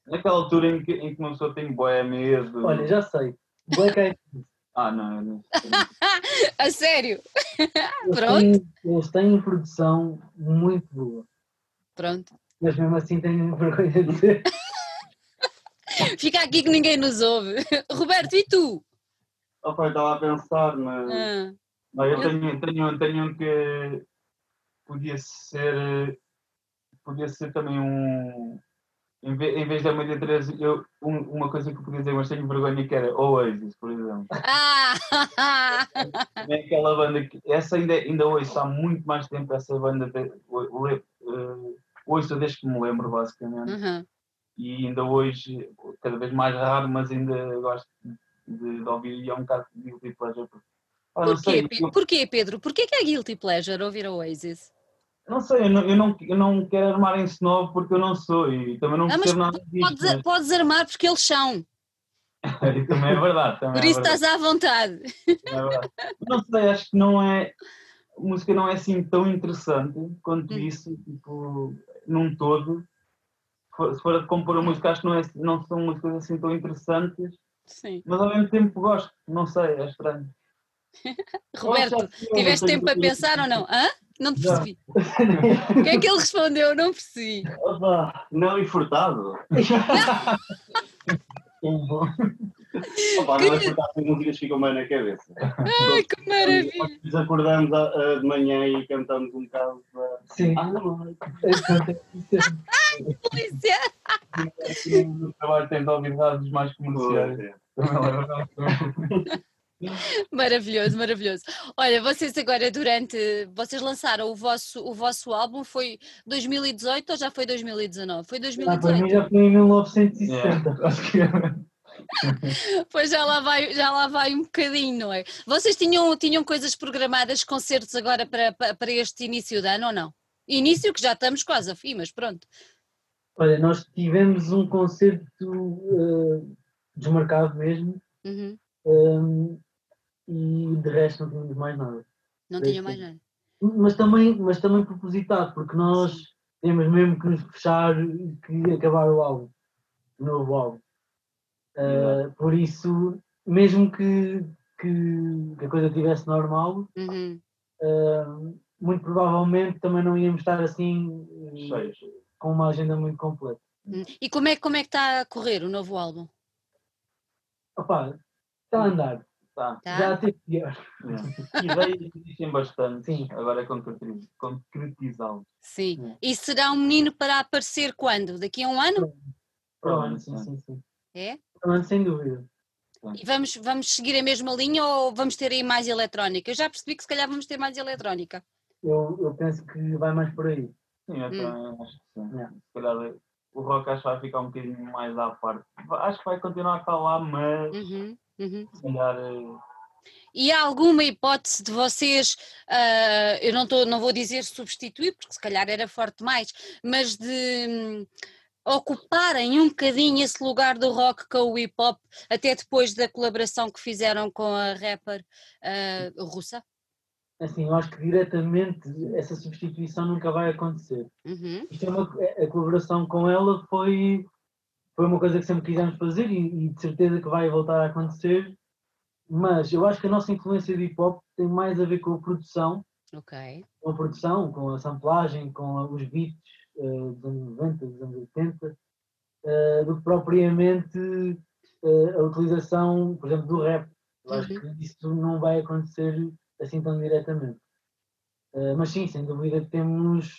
naquela altura em que, em que uma pessoa tem boé medo. Olha, já sei. Black Eyed Peas. [LAUGHS] Ah, não, eu não. [LAUGHS] A sério? [LAUGHS] Eles Pronto. têm- Eles têm produção muito boa. Pronto. Mas mesmo assim tenho vergonha de dizer. Fica aqui que ninguém nos ouve. Roberto, e tu? Opa, eu estava a pensar, mas. Ah, Não, eu tenho, tenho, tenho um que podia ser. Podia ser também um. Em vez, em vez da Maria Teresa, eu, um- uma coisa que eu podia dizer, mas tenho vergonha que era Oasis, por exemplo. Ah! É aquela banda que. Essa ainda, ainda ouço há muito mais tempo, essa banda. De, o- o- eh, ouço desde que me lembro, basicamente. Uhum. E ainda hoje, cada vez mais raro, mas ainda gosto de, de ouvir e é um bocado de pleasure. Ah, não, Porquê, Pedro? Porquê que é guilty pleasure ouvir a Oasis? não sei, eu não, eu, não, eu não quero armar em snob porque eu não sou e também não Ah, mas percebo nada disto. Podes, podes armar porque eles são. mas- [LAUGHS] também é verdade. Também Por é isso verdade, estás à vontade. é. Não sei, acho que não é. A música não é assim tão interessante quanto Hum. isso, tipo, num todo. Se for- Se for a compor a música, acho que não, é, não são músicas assim tão interessantes, Sim. mas ao mesmo tempo gosto. Não sei, é estranho. [LAUGHS] Roberto, tiveste tempo para pensar ou não? Hã? Não te percebi. O que é que ele respondeu? Não percebi. Opa, Não, e furtado. [LAUGHS] Opa, não é furtado, as músicas ficam bem na cabeça. Ai, que maravilha. Nos acordamos a- a- de manhã e cantamos um bocado. da- Sim. Ah, não, Polícia. No [LAUGHS] trabalho tem de ouvir rádios mais comerciais. Maravilhoso, maravilhoso. Olha, vocês agora durante. Vocês lançaram o vosso, o vosso álbum, foi 2018 ou já foi 2019? Foi Ah, para mim 2018. já foi em 1960. É, acho que. Pois já lá vai, já lá vai um bocadinho, não é? Vocês tinham, tinham coisas programadas, concertos agora para, para, para este início de ano ou não? Início que já estamos quase a fim, mas pronto. Olha, nós tivemos um concerto eh, desmarcado mesmo Uhum. ehm, e de resto não tínhamos mais nada. Não tinha mais nada. Mas também, mas também propositado, porque nós temos mesmo que nos fechar e que acabar o álbum, o novo álbum. Eh, por isso, mesmo que, que, que a coisa estivesse normal, Uhum. eh, muito provavelmente também não íamos estar assim Cheios. com uma agenda muito completa. Uhum. E como é, como é que está a correr o novo álbum? Opa, está a andar, Tá. Tá? já teve pior. É. Ideias existem bastante. Sim. Agora é concretiz- concretizá-los. Sim. Sim. E será um menino para aparecer quando? Daqui a um ano? Para o ano, sim, sim. sim. É? Para o ano, sem dúvida. E vamos, vamos seguir a mesma linha ou vamos ter aí mais eletrónica? Eu já percebi que se calhar vamos ter mais eletrónica. Eu, eu penso que vai mais por aí. Sim, eu Hum. também acho que sim. É. Se calhar o rock acho que vai ficar um bocadinho mais à parte. Acho que vai continuar a estar lá, mas Uhum, uhum. se calhar. eh, E há alguma hipótese de vocês, ah, eu não, tô, não vou dizer substituir, porque se calhar era forte mais, mas de hum, ocuparem um bocadinho esse lugar do rock com o hip hop, até depois da colaboração que fizeram com a rapper ah, russa? Assim, eu acho que diretamente essa substituição nunca vai acontecer. Uhum, Isto é uma, a colaboração com ela foi, foi uma coisa que sempre quisemos fazer e, e de certeza que vai voltar a acontecer. Mas eu acho que a nossa influência de hip hop tem mais a ver com a produção, com a produção, com a samplagem, com a- os beats eh, dos anos 90, dos anos 80, eh, do que propriamente eh, a utilização, por exemplo, do rap. Eu acho Uhum. que isso não vai acontecer assim tão diretamente. Mas sim, sem dúvida que temos,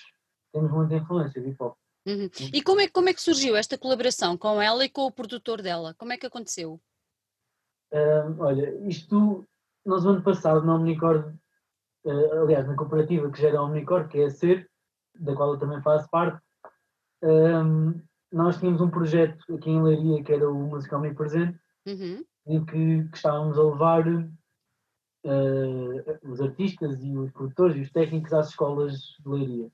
temos muita influência de hip hop. Uhum. E como é, como é que surgiu esta colaboração com ela e com o produtor dela? Como é que aconteceu? Ah, olha, isto, nós ano passado na Omnicord, ah, aliás, na cooperativa que gera a Omnicord, que é a SER, da qual eu também faço parte, Ahm, nós tínhamos um projeto aqui em Leiria que era o Musical Me Presente, Uhum. em que, que estávamos a levar eh, os artistas e os produtores e os técnicos às escolas de Leiria.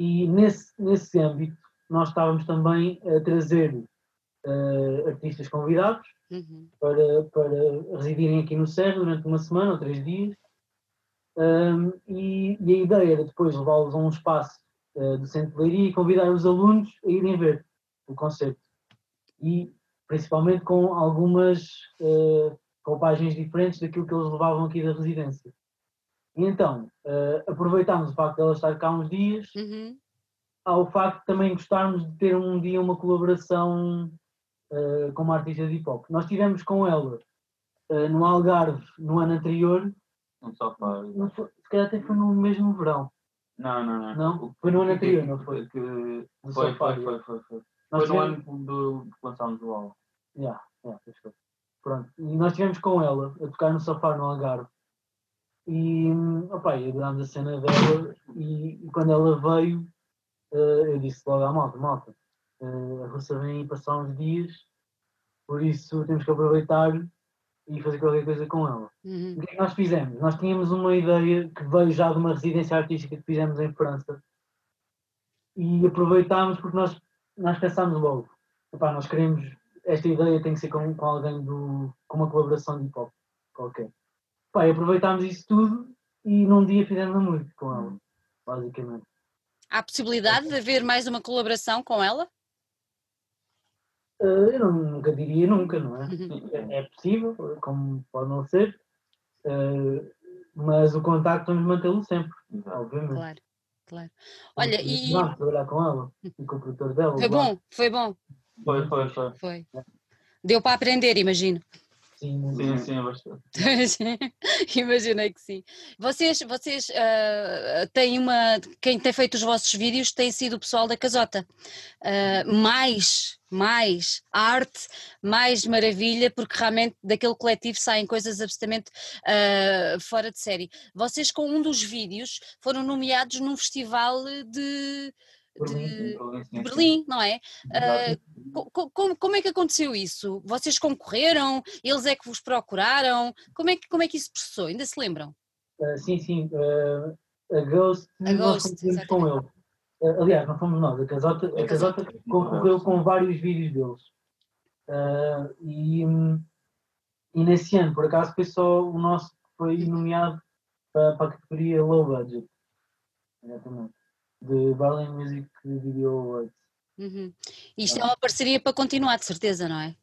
E nesse, nesse âmbito nós estávamos também a trazer eh, artistas convidados Uhum. para, para residirem aqui no Serra durante uma semana ou três dias. Ahm, e, e a ideia era depois levá-los a um espaço eh, do Centro de Leiria e convidar os alunos a irem ver o concerto. E principalmente com algumas eh, roupagens diferentes daquilo que eles levavam aqui da residência. E então, eh, aproveitámos o facto de ela estar cá uns dias, Uhum. ao facto de também gostarmos de ter um dia uma colaboração eh, com uma artista de hip hop. Nós tivemos com ela eh, no Algarve no ano anterior, Um sofá. não foi- se calhar até foi no mesmo verão, Não, não, não. Não? Foi no ano anterior, não foi? Que, no foi, Safari. foi, foi, foi, foi. Nós Foi no tivemos- ano do, que lançámos o álbum. Yeah, yeah, foi. Pronto. E nós estivemos com ela a tocar no sofá no Algarve. E opa, e adorámos a cena dela e, e quando ela veio eh, eu disse logo à malta, malta, eh, a Russa vem aí passar uns dias, por isso temos que aproveitar e fazer qualquer coisa com ela. Uhum. O que é que nós fizemos? Nós tínhamos uma ideia que veio já de uma residência artística que fizemos em França e aproveitámos porque nós, nós pensámos logo, "Epá, nós queremos, esta ideia tem que ser com, com alguém do, com uma colaboração de hip hop qualquer. Epá, e aproveitámos isso tudo e num dia fizemos a música com ela, basicamente. Há possibilidade de haver mais uma colaboração com ela? Eh, eu não- nunca diria nunca, não é? Uhum. É, é possível, como pode não ser, eh, mas o contacto vamos mantê-lo sempre, obviamente. Claro, claro. Olha, e Vamos trabalhar com ela e com o produtor dela. foi bom, foi bom, Foi, foi, foi. foi. Deu para aprender, imagino. Sim, Sim, sim, bastante. [LAUGHS] Imaginei que sim. Vocês, vocês ah, têm uma. Quem tem feito os vossos vídeos tem sido o pessoal da Casota. Ah, mais, mais arte, mais maravilha, porque realmente daquele coletivo saem coisas absolutamente ah, fora de série. Vocês, com um dos vídeos, foram nomeados num festival de, de- de. Berlim, não é? Co- Como, como é que aconteceu isso? Vocês concorreram? Eles é que vos procuraram? Como é que, como é que isso processou? Ainda se lembram? Ah, sim, sim. ah, a Ghost, A nós Ghost, concorremos com ele. Ah, aliás, não fomos nós. A Casota, a Casota concorreu com vários vídeos deles. E, e nesse ano, por acaso, foi só o nosso que foi nomeado para, para a categoria Low Budget. Exatamente. De Berlin Music Video Awards. Uhum. Isto é uma parceria para continuar, de certeza, não é?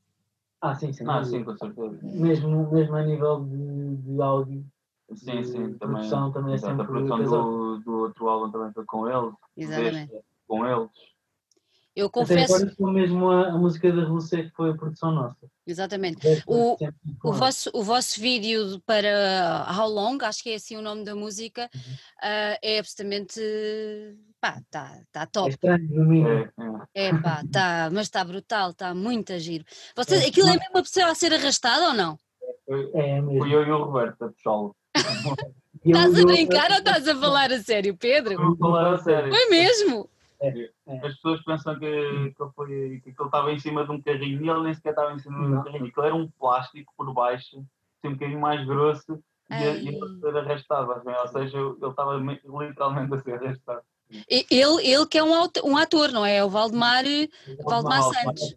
Ah, sim, sim. Ah, sim, com certeza. Mesmo, mesmo a nível de, de áudio. Sim, sim, também. produção também é sempre a produção do, do outro álbum também foi com eles. Exatamente. deste com eles. Eu Até confesso, agora foi mesmo a, a música da Rússia que foi a produção nossa. exatamente. O- O vosso, o vosso vídeo para How Long, acho que é assim o nome da música, Uhum. ah, é absolutamente. pá, está tá É top. estranho, no mínimo. É, é. É pá, tá, mas está brutal, está muito a giro. Vocês, É, aquilo é mesmo uma pessoa a ser arrastada ou não? Foi, É mesmo. fui eu e o Roberto a puxá-lo. Eu- Estás a eu- brincar ou estás a falar a sério, Pedro? Estou a falar a sério. Foi mesmo? As pessoas pensam que, que, ele foi, que ele estava em cima de um carrinho e ele nem sequer estava em cima de um carrinho. Aquilo era um plástico por baixo, assim, um bocadinho mais grosso e a- e ele ser arrastado. assim, Ou seja, ele estava me- literalmente a ser arrastado. Ele, ele que é um, um ator, não é? É o Valdemar. Valdemar Santos.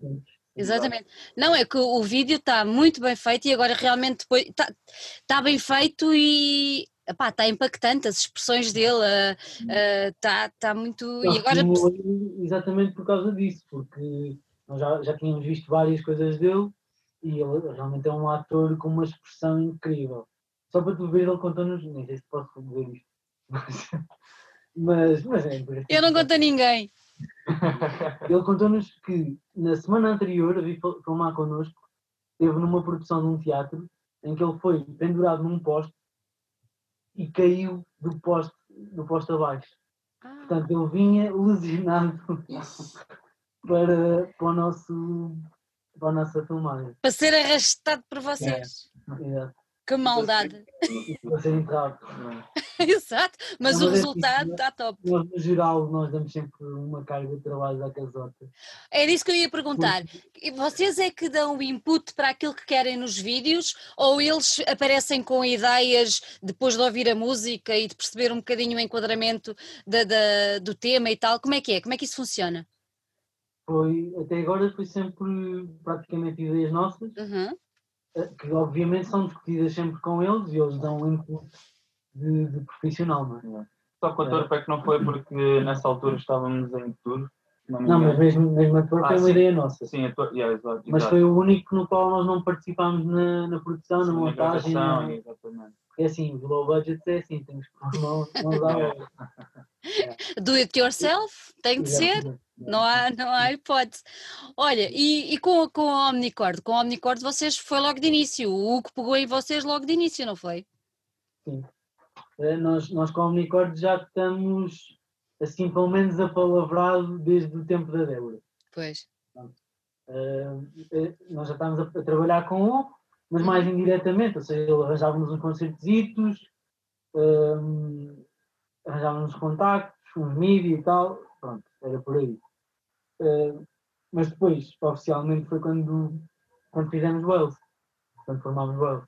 Exatamente. Não, é que o, o vídeo está muito bem feito e agora realmente depois está tá bem feito e epá, está impactante as expressões dele, está tá muito. Eu E agora exatamente por causa disso, porque nós já, já tínhamos visto várias coisas dele e ele realmente é um ator com uma expressão incrível. Só para tu ver, ele contou-nos, nem sei se posso dizer isto, [LAUGHS] mas, mas, mas é eu não conto a ninguém. Ele contou-nos que na semana anterior a vir fil- filmar connosco, esteve numa produção de um teatro em que ele foi pendurado num poste e caiu do poste, do poste abaixo. Portanto, ele vinha lesionado [LAUGHS] para, para, o nosso, para a nossa filmagem. Para ser arrastado por vocês. Exato. Que maldade. E para ser enterrado. [LAUGHS] Exato, mas Não, o é resultado está top. Nós, no geral, nós damos sempre uma carga de trabalho à casota. Era isso que eu ia perguntar. Vocês é que dão o input para aquilo que querem nos vídeos ou eles aparecem com ideias depois de ouvir a música e de perceber um bocadinho o enquadramento da- da- do tema e tal? Como é que é? Como é que isso funciona? Foi, até agora foi sempre praticamente ideias nossas, Uhum. eh, que obviamente são discutidas sempre com eles e eles dão input de, de profissional, não é? Só que o Torpe é que não foi porque nessa altura estávamos em tour. Não, Não, mas mesmo, mesmo a tua Ah, foi uma sim. ideia nossa. Sim, a tua, yeah, exato, Mas foi o único no qual nós não participámos na, na produção, na Sim, na montagem. na- exatamente. Porque assim, low budget é assim, temos que mãos, [LAUGHS] mãos à obra. Do it yourself? Tem de ser? Não há, não há hipótese. Olha, e, e com, com a Omnicord? Com a Omnicord vocês foi logo de início. O Hugo pegou em vocês logo de início, não foi? Eh, Nós, nós com a Omnicord já estamos, assim, pelo menos apalavrado desde o tempo da Débora. Pois. Eh, eh, nós já estávamos a, a trabalhar com o Hugo, mas mais indiretamente, ou seja, ele arranjava-nos uns concertositos, um, arranjava-nos contactos, uns mídia e tal, pronto, era por aí. Eh, mas depois, oficialmente, foi quando, quando fizemos Wales, quando formámos Wales.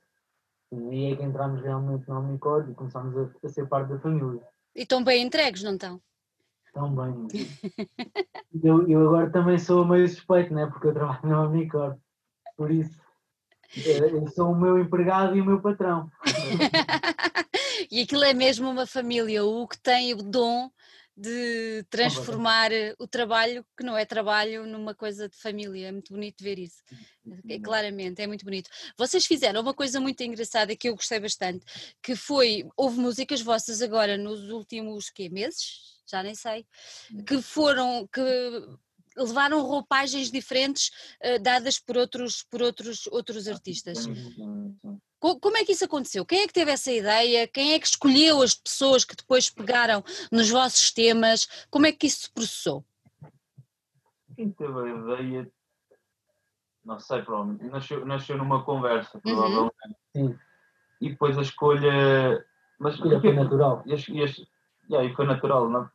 E aí é que entramos realmente no Omnicord e começámos a, a ser parte da família. E estão bem entregues, não estão? Tão bem. [LAUGHS] eu, eu agora também sou meio suspeito, né? porque eu trabalho no Omnicord. Por isso, eu sou o meu empregado e o meu patrão. [LAUGHS] e aquilo é mesmo uma família. O Hugo tem o dom de transformar o trabalho, que não é trabalho, numa coisa de família. É muito bonito ver isso. É, claramente, é muito bonito. Vocês fizeram uma coisa muito engraçada que eu gostei bastante, que foi, houve músicas vossas agora nos últimos quê, meses? Já nem sei, que foram, que levaram roupagens diferentes eh, dadas por outros, por outros, outros artistas. Como é que isso aconteceu? Quem é que teve essa ideia? Quem é que escolheu as pessoas que depois pegaram nos vossos temas? Como é que isso se processou? Quem teve a ideia, não sei, provavelmente, nasceu, nasceu numa conversa, Uhum. provavelmente. Sim. E depois a escolha. Mas Escolha foi natural. E, as- e, as- e aí foi natural, não?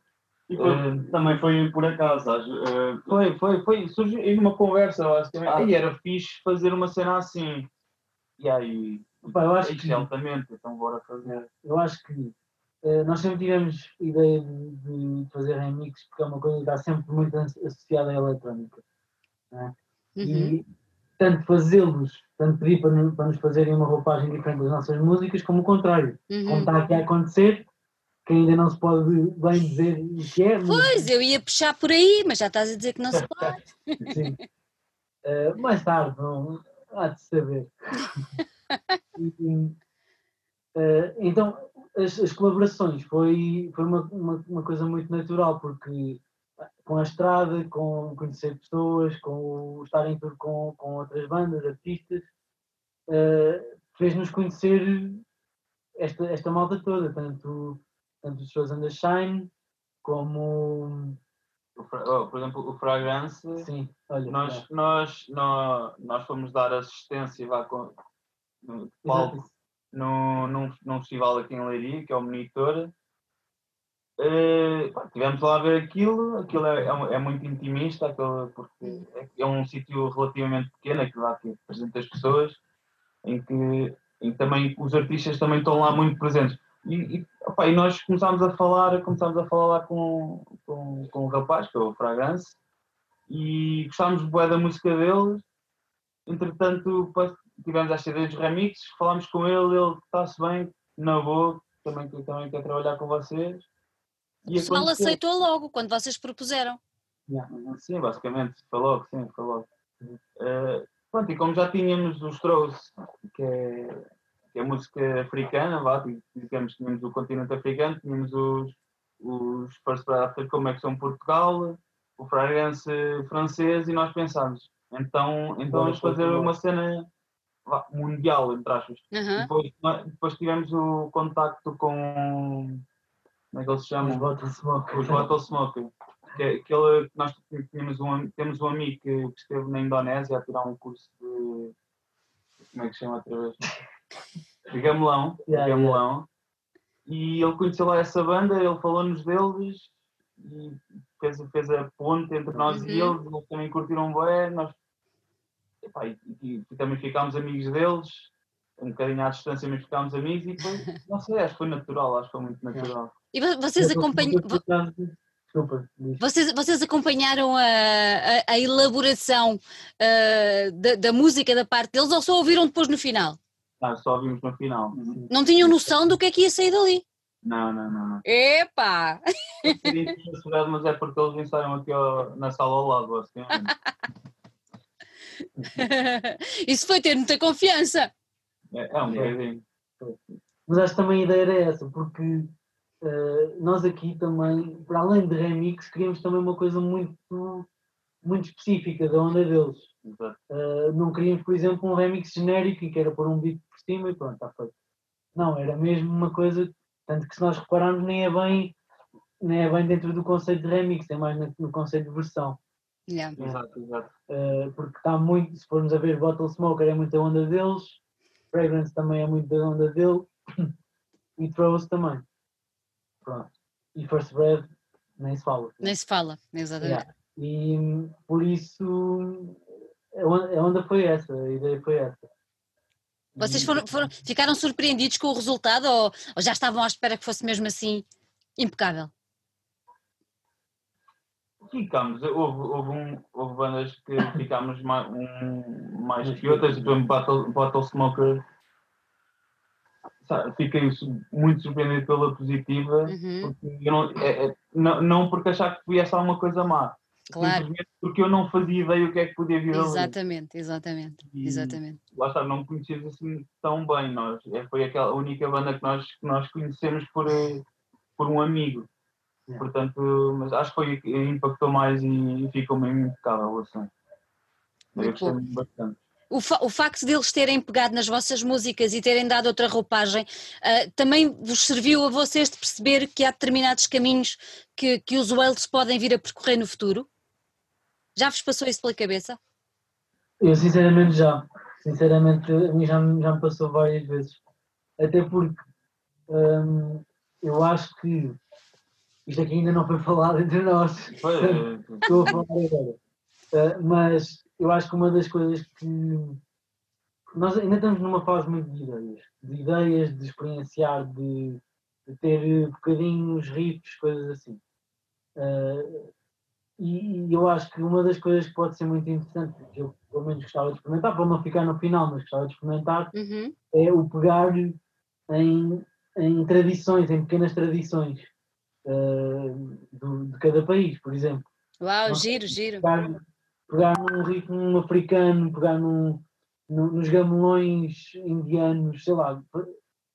E foi- Eh, também foi por acaso. eh, Foi, foi, foi. Surgiu em uma conversa, basicamente. Ah. E era fixe fazer uma cena assim. E aí. Pá, eu acho é que- altamente, então bora fazer. Eu acho que eh, nós sempre tivemos ideia de, de fazer remix porque é uma coisa que está sempre muito as- associada à eletrónica. Uhum. E tanto fazê-los, tanto pedir para, para nos fazerem uma roupagem diferente das nossas músicas, como o contrário. Como Uhum. está aqui a acontecer, que ainda não se pode bem dizer o que é, mas Pois, eu ia puxar por aí, mas já estás a dizer que não se [LAUGHS] pode. sim. Eh, mais tarde, não, há de saber. [LAUGHS] E, eh, então, as, as colaborações foi, foi uma, uma, uma coisa muito natural, porque com a estrada, com conhecer pessoas, com estar em tour com, com outras bandas, artistas, eh, fez-nos conhecer esta, esta malta toda, tanto, tanto os shows da Shine, como. Oh, por exemplo, o Fragrance. Sim, olha. Nós, nós, nós, nós fomos dar assistência vá, com, palco no, num, num festival aqui em Leiria, que é o Monitor. Eh, pá, tivemos lá a ver aquilo, aquilo é, é, é muito intimista, aquilo, porque é, é um sítio relativamente pequeno, aquilo lá que 300 pessoas, em que, em que também os artistas também estão lá muito presentes. E, e, opá, e nós começámos a falar, começámos a falar lá com, com, com o rapaz, que é o Fragrance, e gostámos bué da música deles. Entretanto, tivemos esta ideia dos remixes, falámos com ele, ele está-se bem, na boa, também, também quer trabalhar com vocês. O pessoal aconteceu. aceitou logo quando vocês propuseram. Sim, basicamente, foi logo, sim, foi logo. Eh, pronto, e como já tínhamos os Trouxe, que é, que é música africana, vá, digamos, tínhamos o continente africano, tínhamos os, os First Africa, como é que são Portugal, o Fragrance francês, e nós pensámos, então, então vamos fazer uma cena mundial, entre aspas. Aham. Depois, depois tivemos o contacto com. Como é que eles se Os chamam? Smoke. Os Bottle Smoke. Que, que nós tínhamos um, temos um amigo que, que esteve na Indonésia a tirar um curso de. Como é que se chama outra vez? De gamelão. de Yeah, gamelão. E ele conheceu lá essa banda, ele falou-nos deles e fez, fez a ponte entre nós e Uhum. eles, eles também curtiram bem, nós e, e- e também ficámos amigos deles, um bocadinho à distância, mas ficámos amigos e foi, [LAUGHS] não sei, acho que foi natural, acho que foi muito natural. E vo- vocês, acompanham, Desculpa, vocês, vocês acompanharam a, a- a elaboração ah, da, da música da parte deles ou só ouviram depois no final? Ah, só vimos no final. Não tinham noção do que é que ia sair dali? Não, não, não. não. Epá! [LAUGHS] Mas é porque eles ensaiam aqui ao- na sala ao lado, basicamente. [LAUGHS] [LAUGHS] Isso foi ter muita confiança. É, é um bocadinho. Mas acho que também a ideia era essa, porque eh, nós aqui também, para além de remix, queríamos também uma coisa muito, muito específica da onda deles. Uh, não queríamos, por exemplo, um remix genérico em que era pôr um beat por cima e pronto, está feito. Não, era mesmo uma coisa, tanto que se nós repararmos nem é bem, nem é bem dentro do conceito de remix, é mais no, no conceito de versão. Yeah. Exato, exato. Uh, porque está muito, se formos a ver Bottle Smoker é muito a onda deles, Fragrance também é muito da onda dele [CLEARS THROAT] e Throws também. Pronto. E First Breath nem se fala. Nem se fala, exatamente. Yeah. E por isso a onda, foi essa, a ideia foi essa. Vocês foram, foram- ficaram surpreendidos com o resultado ou, ou já estavam à espera que fosse mesmo assim impecável? Ficámos, houve, houve, um, houve bandas que ficámos mais, um, mais que outras, por exemplo, Bottle, Bottle Smoker. Sabe, Fiquei muito surpreendido pela positiva, Uhum, porque eu não, é- é- não, não porque achar que viesse alguma coisa má, claro, simplesmente porque eu não fazia ideia o que é que podia vir ali. exatamente, exatamente, E- exatamente. Lá está, não conhecíamos assim tão bem nós. É, Foi aquela única banda que nós, que nós conhecemos por, eh, por um amigo. Yeah. Portanto, mas acho que foi o que impactou mais e, e ficou mesmo impecável assim. Eu Muito gostei bom. bastante. O, fa- o facto deles terem pegado nas vossas músicas e terem dado outra roupagem ah, também vos serviu a vocês de perceber que há determinados caminhos que, que os Wales podem vir a percorrer no futuro? Já vos passou isso pela cabeça? Eu sinceramente já. Sinceramente, a mim já, me- já me passou várias vezes. Até porque hum, eu acho que isto aqui ainda não foi falado entre nós. Foi, Estou a falar agora. Uh, mas eu acho que uma das coisas que nós ainda estamos numa fase muito de ideias, de ideias, de experienciar, de, de ter bocadinhos, riffs, coisas assim. Uh, e, e eu acho que uma das coisas que pode ser muito interessante, que eu pelo menos gostava de experimentar, para não ficar no final, mas gostava de experimentar, Uhum. é o pegar em, em tradições, em pequenas tradições uh, do- de cada país, por exemplo Uau, giro, giro. pegar, pegar num ritmo africano, pegar num, no- nos gamelões indianos, sei lá,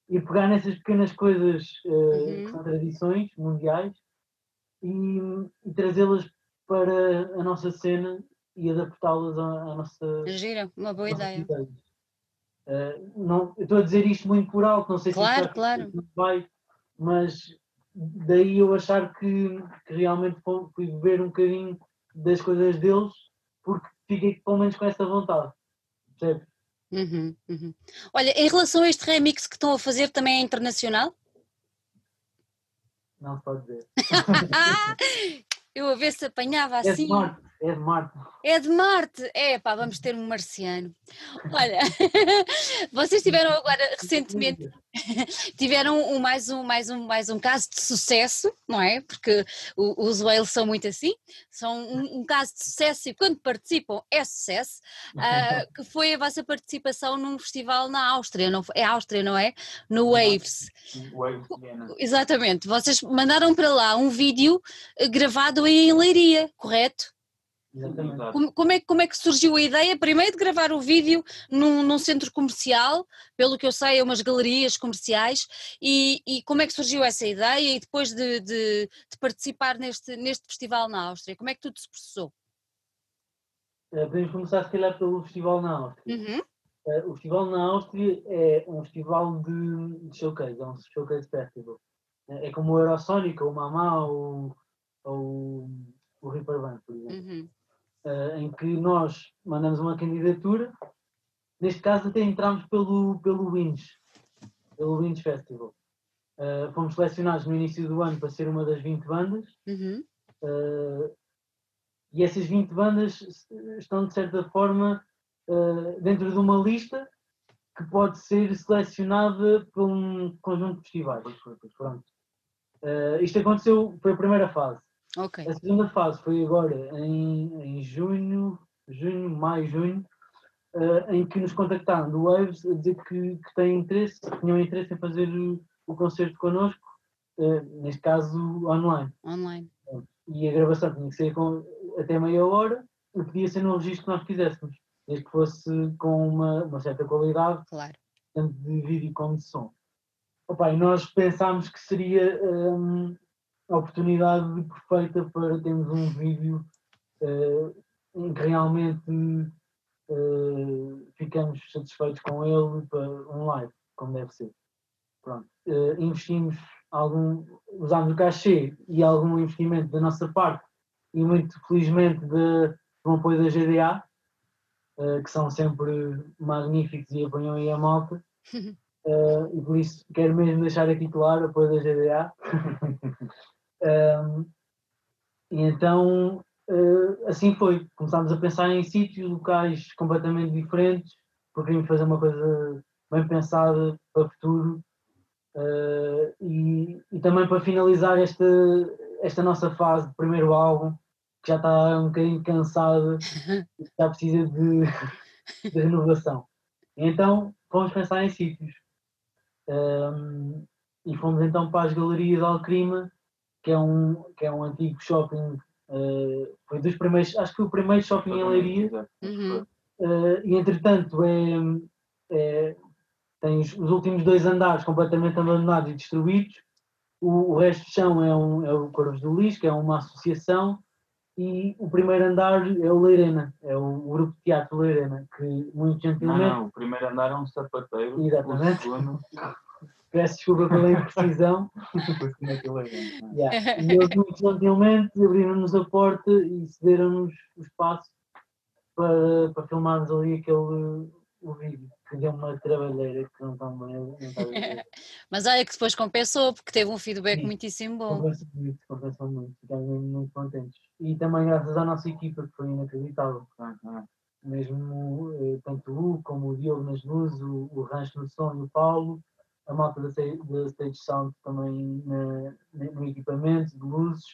e pegar nessas pequenas coisas eh, Uhum. que são tradições mundiais e, e trazê-las para a nossa cena e adaptá-las à, à nossa. Giro, uma boa ideia. Eh, não, eu estou a dizer isto muito por alto, não sei se Claro, vai- claro. se vai, mas daí eu achar que, que realmente fui beber um bocadinho das coisas deles porque fiquei pelo menos com essa vontade. Percebe? Uhum, uhum. Olha, em relação a este remix que estão a fazer, também é internacional? Não se pode dizer. [LAUGHS] Eu a ver se apanhava [LAUGHS] É assim. Marte, é de Marte. É de Marte! É pá, vamos ter um marciano. Olha, [LAUGHS] vocês tiveram agora recentemente [LAUGHS] tiveram um, mais, um, mais, um, mais um caso de sucesso, não é? Porque o- os Wales são muito assim, são um, um caso de sucesso e quando participam é sucesso, ah, [LAUGHS] que foi a vossa participação num festival na Áustria, não, é Áustria, não é? No Waves. Waves. Exatamente, vocês mandaram para lá um vídeo eh, gravado em Leiria, correto? Exatamente. Exato. Como, como é, que- como é que surgiu a ideia, primeiro, de gravar o vídeo num, num centro comercial, pelo que eu sei, é umas galerias comerciais, e, e como é que surgiu essa ideia e depois de, de- de participar neste, neste festival na Áustria? Como é que tudo se processou? Eh, Podemos começar se calhar pelo festival na Áustria. Uhum, Eh, O festival na Áustria é um festival de, de showcase, é um showcase festival. É é como o Eurosonic, ou o Mamá, ou, ou o Reaper Band, por exemplo. uhum, eh, em que nós mandamos uma candidatura. Neste caso até entramos pelo, pelo WINS, pelo WINS Festival. Uh, fomos selecionados no início do ano para ser uma das 20 bandas. Uhum. Uh, e essas 20 bandas estão, de certa forma, uh, dentro de uma lista que pode ser selecionada por um conjunto de festivais. Pronto. Uh, isto aconteceu, foi a primeira fase. Okay. A segunda fase foi agora em, em junho, junho, maio, junho, uh, em que nos contactaram do Waves a dizer que, que têm interesse, que tinham interesse em fazer o, o concerto connosco, uh, neste caso online. Online. E a gravação tinha que ser com, até meia hora e podia ser no registro que nós quiséssemos desde que fosse com uma, uma certa qualidade, claro. tanto de vídeo como de som. Opa, e nós pensámos que seria um, a oportunidade perfeita para termos um vídeo uh, em que realmente uh, ficamos satisfeitos com ele para um live, como deve ser. Pronto. Uh, investimos algum, usámos o cachê e algum investimento da nossa parte e muito felizmente de, de um apoio da GDA, uh, que são sempre magníficos e apanham aí a malta. Uh, [LAUGHS] e por isso quero mesmo deixar aqui claro apoio da GDA. [LAUGHS] um, e então uh, assim foi. Começámos a pensar em sítios, locais completamente diferentes, porque queríamos fazer uma coisa bem pensada para o futuro. Uh, e, e, também para finalizar esta, esta nossa fase de primeiro álbum, que já está um bocadinho cansada, [LAUGHS] já precisa de, [LAUGHS] de renovação. então fomos pensar em sítios. Um, e fomos então para as galerias de Alcrima, que é um, que é um antigo shopping, uh, foi dos primeiros, acho que foi o primeiro shopping em Leiria, uhum. uh, e entretanto é, é, tem os, os, últimos dois andares completamente abandonados e destruídos, o, o resto do chão é, um, é o Corvos do Lis, que é uma associação, e o primeiro andar é o Leirena, é o, grupo de teatro Leirena, que muito gentilmente. Não, não, o primeiro andar é um sapateiro. Exatamente. Peço desculpa pela imprecisão. yeah. E eles muito gentilmente abriram-nos a porta e cederam-nos o espaço para, para filmarmos ali aquele o vídeo, que deu uma trabalheira que não está bem. Não [LAUGHS] Mas olha que depois compensou, porque teve um feedback Sim, muitíssimo bom. Compensou muito, compensou muito, ficamos muito contentes. E também graças à nossa equipa, que foi inacreditável. Mesmo eh, tanto o Hugo como o Diogo nas luzes, o, o Rancho no som e o Paulo, a malta da, da Stage Sound também na, no equipamento de luzes.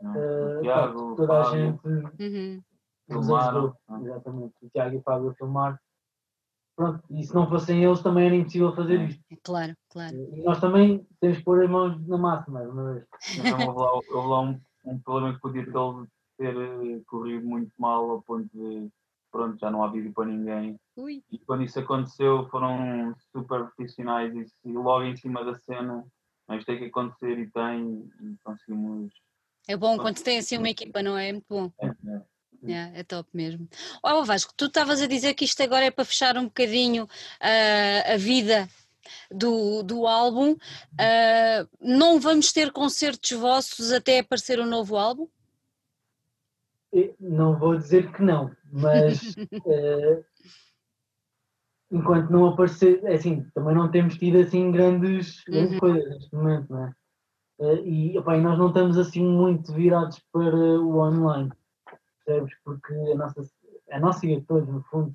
Uh, Tiago, toda Fábio, a gente uhum. nos ajudou. Exatamente, o Tiago e o Fábio a filmar. Pronto, e se não fossem eles também era impossível fazer isto. Claro, claro. E nós também temos que pôr as mãos na massa mais uma vez. Então houve lá, houve lá um, um problema que podia ter, ter eh, corrido muito mal ao ponto de pronto, já não há vídeo para ninguém. Ui. E quando isso aconteceu foram super profissionais e, logo em cima da cena, mas tem que acontecer e tem, e conseguimos. É bom quando tem assim uma equipa, não é? É muito bom. É, é. É, é top mesmo. Olha, Vasco, tu estavas a dizer que isto agora é para fechar um bocadinho uh, a vida do, do álbum. Uh, não vamos ter concertos vossos até aparecer o um novo álbum? Não vou dizer que não, mas uh, [LAUGHS] enquanto não aparecer, é assim, também não temos tido assim grandes, grandes uhum. coisas neste momento, não é? Uh, e, opa, nós não estamos assim muito virados para o online, percebes? Porque a nossa, a nossa e a todos, no fundo,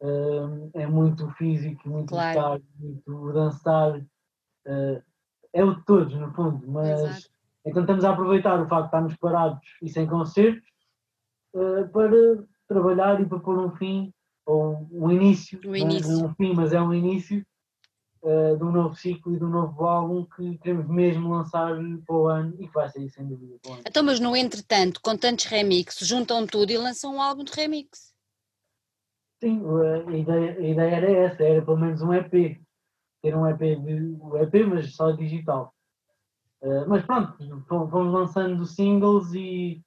uh, é muito físico, muito claro. estar, muito dançar, uh, é o de todos, no fundo, mas Exato. então estamos a aproveitar o facto de estarmos parados e sem concertos para trabalhar e para pôr um fim, ou um início, o início. não é um fim, mas é um início uh, de um novo ciclo e de um novo álbum que queremos mesmo lançar para o ano e que vai sair sem dúvida. Então, mas no entretanto, com tantos remixes, juntam tudo e lançam um álbum de remix. Sim, a ideia, a ideia era essa, era pelo menos um EP. Ter um EP, de, um EP mas só digital. Uh, mas pronto, fomos lançando singles e,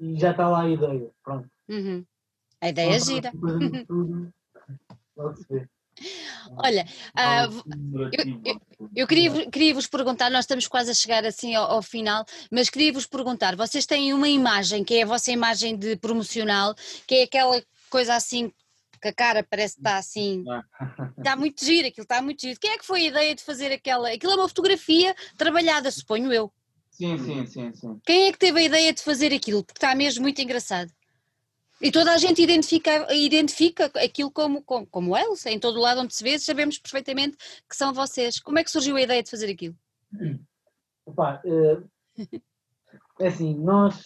e já está lá a ideia. Pronto. Uhum. A ideia é gira. [LAUGHS] Olha, uh, eu, eu, eu, queria, queria vos perguntar, nós estamos quase a chegar assim ao, ao, final, mas queria vos perguntar, vocês têm uma imagem que é a vossa imagem de promocional, que é aquela coisa assim que a cara parece que está assim. Está muito giro, aquilo está muito giro. Quem é que foi a ideia de fazer aquela. Aquilo é uma fotografia trabalhada, suponho eu. Sim, sim, sim, sim. Quem é que teve a ideia de fazer aquilo? Porque está mesmo muito engraçado. E toda a gente identifica, identifica aquilo como, como, como eles, em todo o lado onde se vê, sabemos perfeitamente que são vocês. Como é que surgiu a ideia de fazer aquilo? [CLEARS THROAT] Opa, eh, é assim, nós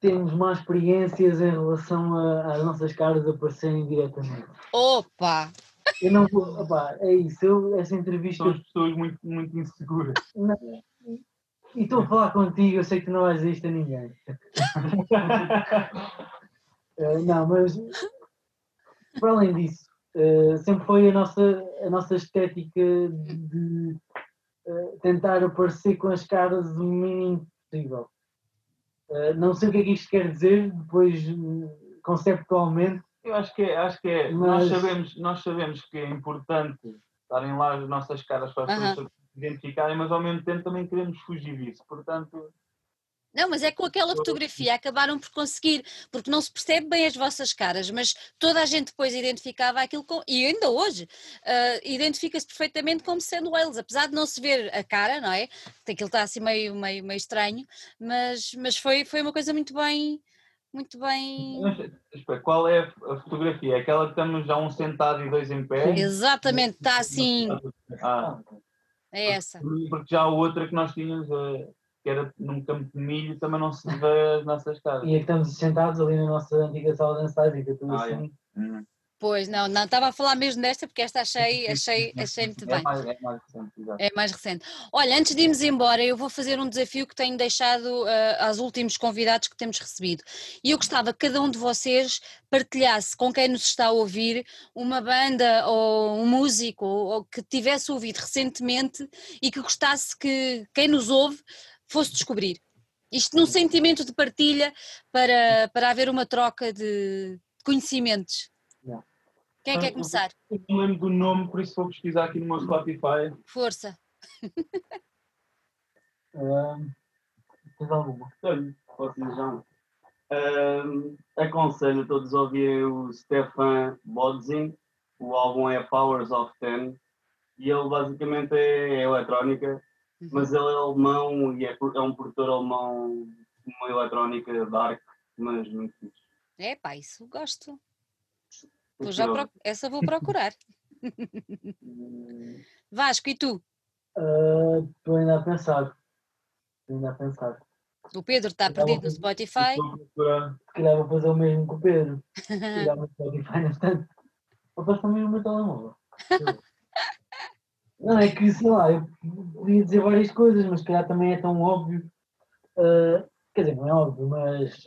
temos más experiências em relação a- às nossas caras aparecerem diretamente. Opa! Eu não vou, opa, é isso, eu, essa entrevista. São as pessoas muito, muito inseguras. Não, e estou a falar contigo, eu sei que não vais dizer isto a ninguém. [LAUGHS] Eh, não, mas para além disso, eh, sempre foi a nossa, a nossa estética de, eh, tentar aparecer com as caras o mínimo possível. Não sei o que é que isto quer dizer, depois conceptualmente, Eu acho que é, acho que é. Nós, Mas- sabemos, nós sabemos que é importante estarem lá as nossas caras para as pessoas identificarem, mas ao mesmo tempo também queremos fugir disso. Portanto, Não, mas é com aquela fotografia acabaram por conseguir, porque não se percebe bem as vossas caras, mas toda a gente depois identificava aquilo com, e ainda hoje, ah, identifica-se perfeitamente como sendo eles, apesar de não se ver a cara, não é? Aquilo está assim meio, meio, meio estranho, mas, mas foi, foi uma coisa muito bem, muito bem. mas, qual é a fotografia? Aquela que estamos já um sentado e dois em pé? Exatamente, está assim, Ah, é essa. porque já a outra que nós tínhamos, eh, que era num campo de milho, também não se vê as nossas caras. e é que estamos sentados ali na nossa antiga sala de ensaio, fica tudo Ah, assim. Hum. Pois, não, não, estava a falar mesmo desta, porque esta achei, achei, achei muito É bem. mais, é mais recente, exato. É mais recente. Olha, antes de irmos embora, eu vou fazer um desafio que tenho deixado ah, aos últimos convidados que temos recebido. E eu gostava que cada um de vocês partilhasse com quem nos está a ouvir uma banda ou um músico ou, ou que tivesse ouvido recentemente e que gostasse que quem nos ouve fosse descobrir. Isto num sentimento de partilha para, para haver uma troca de conhecimentos. Yeah. Quem é que quer Ah, começar? Eu não lembro do nome, por isso vou pesquisar aqui no meu Spotify. Força. [LAUGHS] Ahm, tens alguma? Olha, posso dizer já. um. Ahm, aconselho a todos a ouvirem o Stefan Bodzin. O álbum é Powers of Ten. E ele basicamente é, é eletrónica, mas ele é alemão e é, é um produtor alemão de uma eletrónica dark, mas muito fixe. É pá, isso gosto. Vou já proc- Essa vou procurar. [LAUGHS] Vasco, e tu? Ah, Estou ainda a pensar. Estou ainda a pensar. O Pedro está perdido no Spotify. Se calhar vou fazer o mesmo com o Pedro. Tirar o Spotify no instante. Vou passar também o meu telemóvel. [LAUGHS] Não, é que, sei lá, eu podia dizer várias coisas, mas se calhar também é tão óbvio. Ah, quer dizer, não é óbvio, mas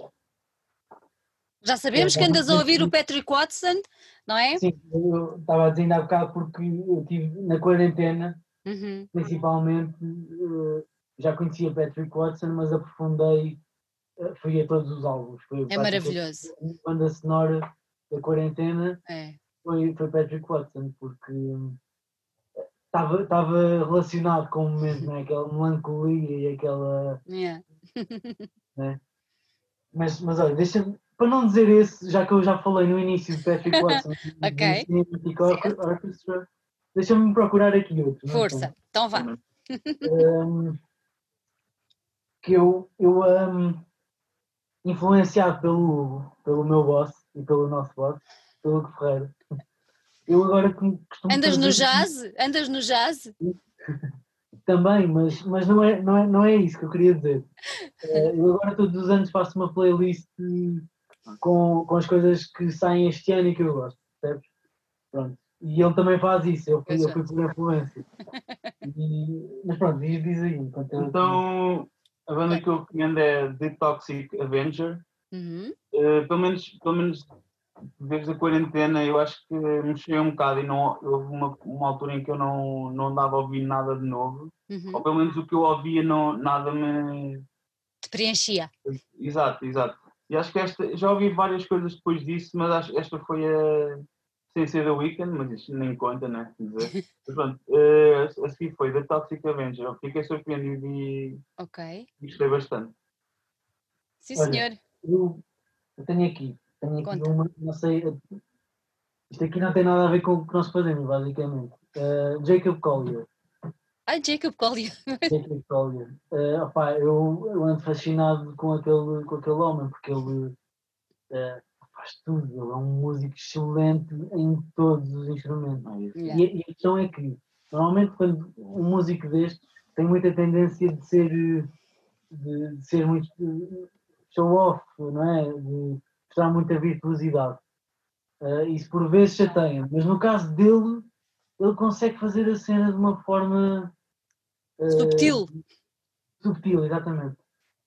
Já sabemos que andas a ouvir o Patrick Watson, não é? sim, eu estava a dizer ainda há bocado porque eu estive na quarentena, Uhum. principalmente, eh, já conhecia Patrick Watson, mas aprofundei, eh, fui a todos os álbuns. Foi É maravilhoso. A banda sonora da quarentena É. foi, foi Patrick Watson, porque hum, estava estava relacionado com o momento, né? aquela melancolia e aquela. [LAUGHS] Yeah. [LAUGHS] Mas, mas olha, deixa para não dizer esse, já que eu já falei no início de Patrick [LAUGHS] Watson, do Ok. Cinematic Orchestra, deixa-me procurar aqui outro. é? Força. Então vá. Hum, que eu, eu hum, influenciado pelo pelo meu boss e pelo nosso boss, pelo Hugo Ferreira. Eu agora costumo Andas no jazz? Andas no jazz? [LAUGHS] Também, mas, mas não, é, não, é, não é isso que eu queria dizer. [LAUGHS] Eh, Eu agora todos os anos faço uma playlist com, com as coisas que saem este ano e que eu gosto, percebes? Pronto. E ele também faz isso, eu fui, eu fui por influência. [LAUGHS] E- mas pronto, diz, diz aí. Então, a banda que eu recomendo é The Toxic Avenger. Uhum. Eh, pelo, menos, pelo menos desde a quarentena eu acho que mexeu um bocado e não, houve uma, uma altura em que eu não, não andava a ouvir nada de novo. Uhum. Ou pelo menos o que eu ouvia não, nada me. Te preenchia. Exato, exato. E acho que esta, já ouvi várias coisas depois disso, mas acho que esta foi a. Sem ser da Weekend, mas isto nem conta, né? Dizer. [LAUGHS] Mas pronto, eh, a seguir foi The Toxic Avenger. Eu fiquei surpreendido e Ok. gostei bastante. Sim, Olha, senhor. Eu, eu tenho aqui, tenho aqui Conta. uma, não sei, Isto aqui não tem nada a ver com o que nós fazemos, basicamente. Uh, Jacob Collier. Ai, Jacob Collier. [LAUGHS] Jacob Collier. Uh, opá, eu, eu ando fascinado com aquele, com aquele homem, porque ele uh, faz tudo. Ele é um músico excelente em todos os instrumentos. Yeah. E, a- e a questão é que, normalmente, quando um músico deste tem muita tendência de ser, eh, de, de ser muito eh, show-off, não é? De mostrar muita virtuosidade. Eh, isso por vezes chateia, mas no caso dele, ele consegue fazer a cena de uma forma eh, Subtil. subtil, exatamente.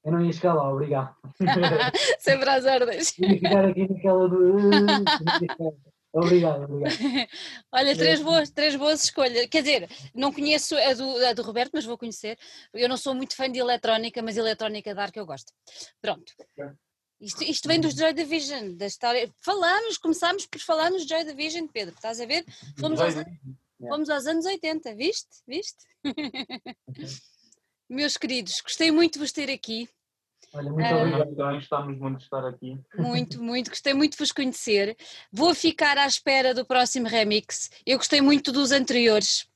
Eu não ia chegar lá, obrigado. [LAUGHS] Sempre às ordens. Ia ficar aqui naquela do. "Eh", [LAUGHS] obrigado, obrigado. Olha, três boas, três boas escolhas. Quer dizer, não conheço a do, a do Roberto, mas vou conhecer. Eu não sou muito fã de eletrónica, mas eletrónica dark eu gosto. Pronto. Isto, isto vem dos Joy Division, da história. Falamos, começámos por falar nos Joy Division, Pedro, estás a ver? Fomos aos, fomos aos anos 80, viste? Viste? [LAUGHS] Meus queridos, gostei muito de vos ter aqui. Olha, muito Ah. obrigado. Também gostamos muito de estar aqui. Muito, muito, gostei muito de vos conhecer. Vou ficar à espera do próximo remix. Eu gostei muito dos anteriores.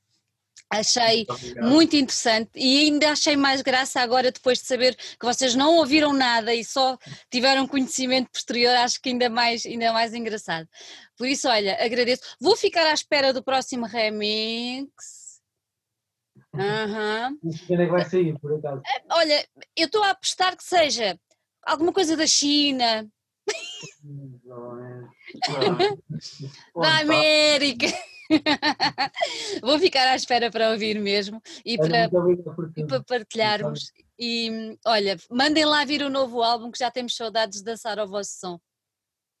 Achei Muito muito interessante e ainda achei mais graça agora depois de saber que vocês não ouviram nada e só tiveram conhecimento posterior, acho que ainda mais, ainda mais engraçado. Por isso, olha, agradeço. Vou ficar à espera do próximo remix. Sei quando é vai sair, por acaso. Olha, eu estou a apostar que seja alguma coisa da China, [LAUGHS] da América. [LAUGHS] Vou ficar à espera para ouvir mesmo e para, e para partilharmos. E olha, mandem lá vir o novo álbum que já temos saudades de dançar ao vosso som.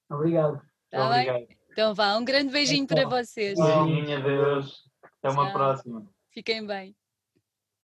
Obrigado. Tá bem? Obrigado. Então vá, um grande beijinho para Então. vocês. Tchau. Beijinho, adeus. Até uma Tchau. próxima. Fiquem bem.